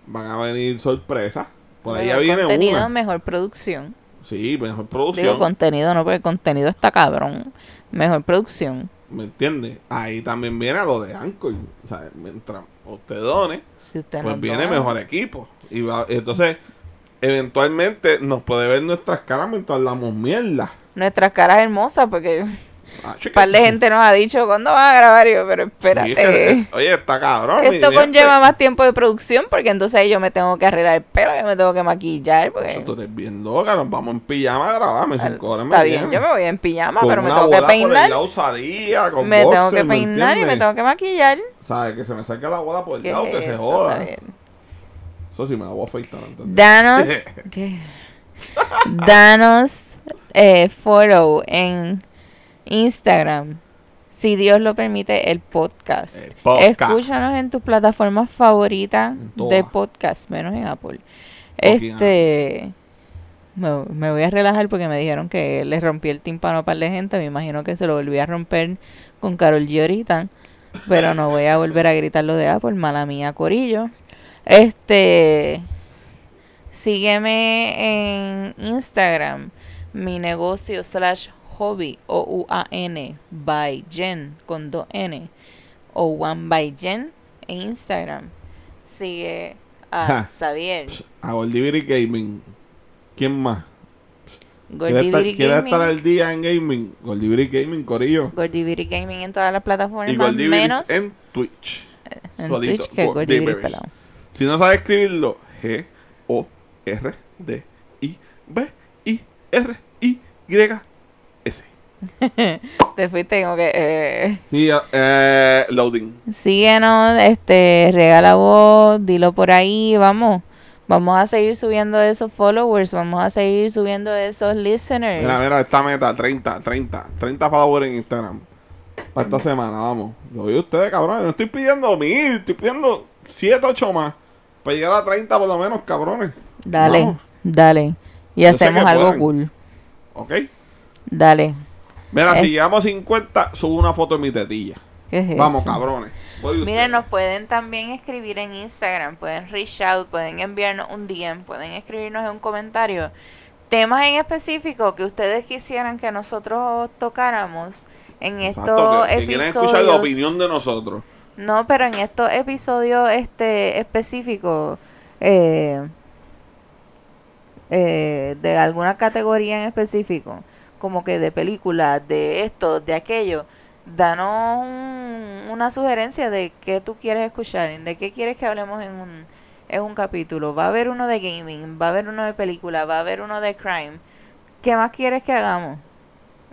[SPEAKER 2] Van a venir sorpresas. Por ahí ya viene una.
[SPEAKER 1] mejor producción.
[SPEAKER 2] Sí, mejor producción.
[SPEAKER 1] Digo contenido, no, porque el contenido está cabrón. Mejor producción.
[SPEAKER 2] ¿Me entiende? Ahí también viene lo de Anchor. O sea, mientras usted done,
[SPEAKER 1] Si usted
[SPEAKER 2] pues viene
[SPEAKER 1] dona.
[SPEAKER 2] mejor equipo. Y va- entonces, eventualmente nos puede ver nuestras caras mientras hablamos mierda.
[SPEAKER 1] Nuestras caras hermosas, porque
[SPEAKER 2] Ah.
[SPEAKER 1] Un par de gente nos ha dicho, ¿cuándo vas a grabar? Y yo, pero
[SPEAKER 2] Sí,
[SPEAKER 1] espérate.
[SPEAKER 2] es que- oye, está cabrón.
[SPEAKER 1] Esto
[SPEAKER 2] gente.
[SPEAKER 1] conlleva más tiempo de producción porque entonces yo me tengo que arreglar el pelo, yo me tengo que maquillar. Porque
[SPEAKER 2] Eso tú eres bien loca, nos vamos en pijama a grabarme
[SPEAKER 1] Al-
[SPEAKER 2] cinco horas me
[SPEAKER 1] está bien, yo me voy en pijama,
[SPEAKER 2] Con
[SPEAKER 1] pero me tengo que peinar.
[SPEAKER 2] lado osadía, con
[SPEAKER 1] Me tengo que peinar y me tengo que maquillar.
[SPEAKER 2] ¿Sabes? Que se me saque la bola por el
[SPEAKER 1] ¿Qué
[SPEAKER 2] lado,
[SPEAKER 1] es
[SPEAKER 2] que se joda.
[SPEAKER 1] saber?
[SPEAKER 2] Eso sí me la voy a afeitar. ¿entendés?
[SPEAKER 1] Danos, (laughs) ¿qué? Danos eh, follow en Instagram. Si Dios lo permite, el podcast.
[SPEAKER 2] El podcast.
[SPEAKER 1] Escúchanos en tus plataformas favoritas de podcast, menos en Apple. Este. me, me voy a relajar porque me dijeron que le rompí el tímpano a par de gente. Me imagino que se lo volví a romper con Carol G ahorita. Pero no voy a volver a gritar lo de Apple, mala mía, Corillo. Este. Sígueme en Instagram, mi negocio slash hobby, O-U-A-N, by Jen, con dos N, o One by Jen en Instagram. Sigue a
[SPEAKER 2] Ja.
[SPEAKER 1] Xavier,
[SPEAKER 2] A Goldiviri Gaming. ¿Quién más? ¿Quiere estar,
[SPEAKER 1] Gordiviri
[SPEAKER 2] quiere estar
[SPEAKER 1] Gaming,
[SPEAKER 2] al día en gaming? Goldiviri Gaming, Corillo.
[SPEAKER 1] Gordiviri Gaming en todas las plataformas,
[SPEAKER 2] Y
[SPEAKER 1] más
[SPEAKER 2] Goldiviri
[SPEAKER 1] menos
[SPEAKER 2] en Twitch.
[SPEAKER 1] en
[SPEAKER 2] solito,
[SPEAKER 1] Twitch que pelado.
[SPEAKER 2] Si no sabes escribirlo, G-O-R-D-I-B-I-R-I-S. (laughs)
[SPEAKER 1] Te fuiste, tengo que... eh,
[SPEAKER 2] Sí, eh, loading.
[SPEAKER 1] Síguenos, este, regala voz, dilo por ahí, vamos. Vamos a seguir subiendo esos followers, vamos a seguir subiendo esos listeners.
[SPEAKER 2] Mira, mira, esta meta, 30, 30, 30 followers en Instagram. Para esta semana, vamos. Lo vi ustedes, cabrón. No estoy pidiendo mil, estoy pidiendo 7, 8 más. Para llegar a 30 por lo menos, cabrones.
[SPEAKER 1] Dale,
[SPEAKER 2] Vamos.
[SPEAKER 1] dale. Y
[SPEAKER 2] Yo
[SPEAKER 1] hacemos algo
[SPEAKER 2] pueden.
[SPEAKER 1] cool.
[SPEAKER 2] ¿Ok?
[SPEAKER 1] Dale.
[SPEAKER 2] Mira, si llegamos a 50, subo una foto de mi tetilla.
[SPEAKER 1] ¿Qué es
[SPEAKER 2] Vamos,
[SPEAKER 1] eso?
[SPEAKER 2] cabrones.
[SPEAKER 1] Miren, nos pueden también escribir en Instagram, pueden reach out, pueden enviarnos un DM, pueden escribirnos en un comentario temas en específico que ustedes quisieran que nosotros tocáramos en
[SPEAKER 2] Exacto,
[SPEAKER 1] estos
[SPEAKER 2] que, que quieren
[SPEAKER 1] episodios.
[SPEAKER 2] escuchar la opinión de nosotros.
[SPEAKER 1] No, pero en estos episodios este específicos eh, eh, de alguna categoría en específico, como que de películas, de esto, de aquello, danos un- una sugerencia de qué tú quieres escuchar, de qué quieres que hablemos en un, en un capítulo. Va a haber uno de gaming, va a haber uno de película, va a haber uno de crime. ¿Qué más quieres que hagamos?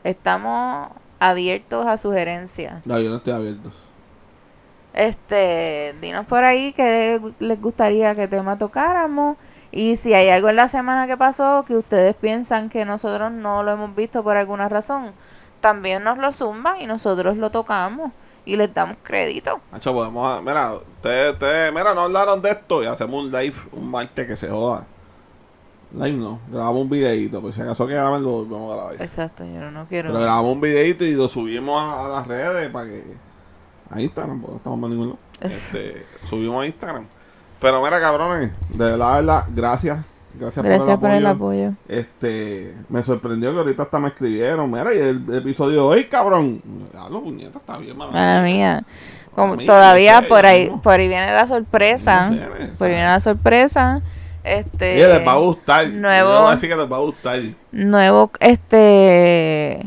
[SPEAKER 1] Estamos abiertos a sugerencias.
[SPEAKER 2] No, yo no estoy abierto.
[SPEAKER 1] Este, dinos por ahí que les gustaría que tema tocáramos. Y si hay algo en la semana que pasó que ustedes piensan que nosotros no lo hemos visto por alguna razón, también nos lo zumban y nosotros lo tocamos y les damos crédito.
[SPEAKER 2] Podemos. Mira, ustedes, ustedes, mira, no hablaron de esto y hacemos un live un martes que se joda. Live no, grabamos un videito, pues si acaso que graben lo volvemos a grabar.
[SPEAKER 1] Exacto, yo no quiero.
[SPEAKER 2] Pero grabamos un videito y lo subimos a, a las redes para que. A Instagram, porque no estamos en ningún lado. Este, subimos a Instagram. Pero mira, cabrones, de verdad, de verdad, gracias. Gracias,
[SPEAKER 1] Gracias
[SPEAKER 2] por el apoyo.
[SPEAKER 1] por el apoyo.
[SPEAKER 2] Este, me sorprendió que ahorita hasta me escribieron. Mira, y el, episodio de hoy, cabrón. Ya lo puñeta, está bien, mano.
[SPEAKER 1] Mala mía. Como todavía
[SPEAKER 2] no
[SPEAKER 1] por ahí,
[SPEAKER 2] no.
[SPEAKER 1] por ahí viene la sorpresa.
[SPEAKER 2] No sé,
[SPEAKER 1] Por ahí viene la sorpresa. Este.
[SPEAKER 2] Oye, les va a gustar.
[SPEAKER 1] nuevo-
[SPEAKER 2] Yo voy a decir que les va a gustar.
[SPEAKER 1] nuevos este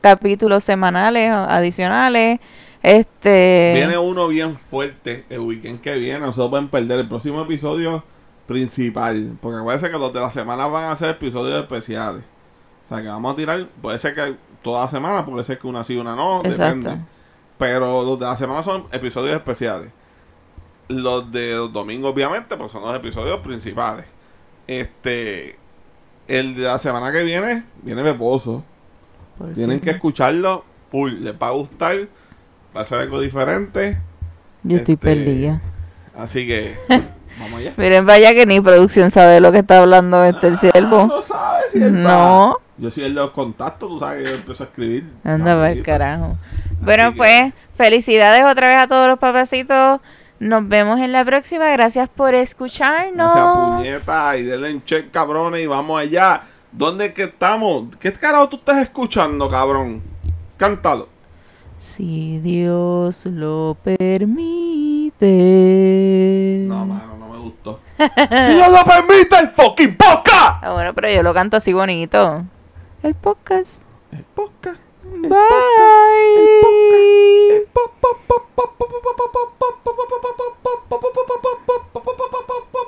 [SPEAKER 1] capítulos semanales adicionales este
[SPEAKER 2] Viene uno bien fuerte el weekend que viene. No se lo pueden perder. El próximo episodio principal. Porque acuérdense que los de la semana van a ser episodios especiales. O sea que vamos a tirar. Puede ser que toda la semana, puede ser que una sí, una no.
[SPEAKER 1] Exacto.
[SPEAKER 2] Depende. Pero los de la semana son episodios especiales. Los de los domingos, obviamente, pues son los episodios principales. Este. El de la semana que viene, viene Peposo.
[SPEAKER 1] ¿Por
[SPEAKER 2] Tienen que escucharlo full. Les va a gustar. Va a ser algo diferente.
[SPEAKER 1] yo estoy
[SPEAKER 2] este,
[SPEAKER 1] perdida
[SPEAKER 2] Así que, (laughs) vamos allá.
[SPEAKER 1] miren vaya que ni producción sabe lo que está hablando este el
[SPEAKER 2] Ah,
[SPEAKER 1] siervo
[SPEAKER 2] no va. Yo soy el de los contactos, tú sabes que yo empiezo a escribir.
[SPEAKER 1] anda para el carajo bueno
[SPEAKER 2] que-
[SPEAKER 1] pues felicidades otra vez a todos los papacitos nos vemos en la próxima gracias por escucharnos
[SPEAKER 2] Gracias, puñeta. Y denle en check, cabrones. Y vamos allá. ¿Dónde es que estamos? ¿Qué carajo tú estás escuchando, cabrón? Cántalo.
[SPEAKER 1] Si Dios lo permite.
[SPEAKER 2] No, mano, no me gustó. Dios lo permite, el fucking podcast!
[SPEAKER 1] Ah, bueno, pero yo lo canto así bonito. El podcast.
[SPEAKER 2] El podcast.
[SPEAKER 1] Bye.
[SPEAKER 2] El podcast. El.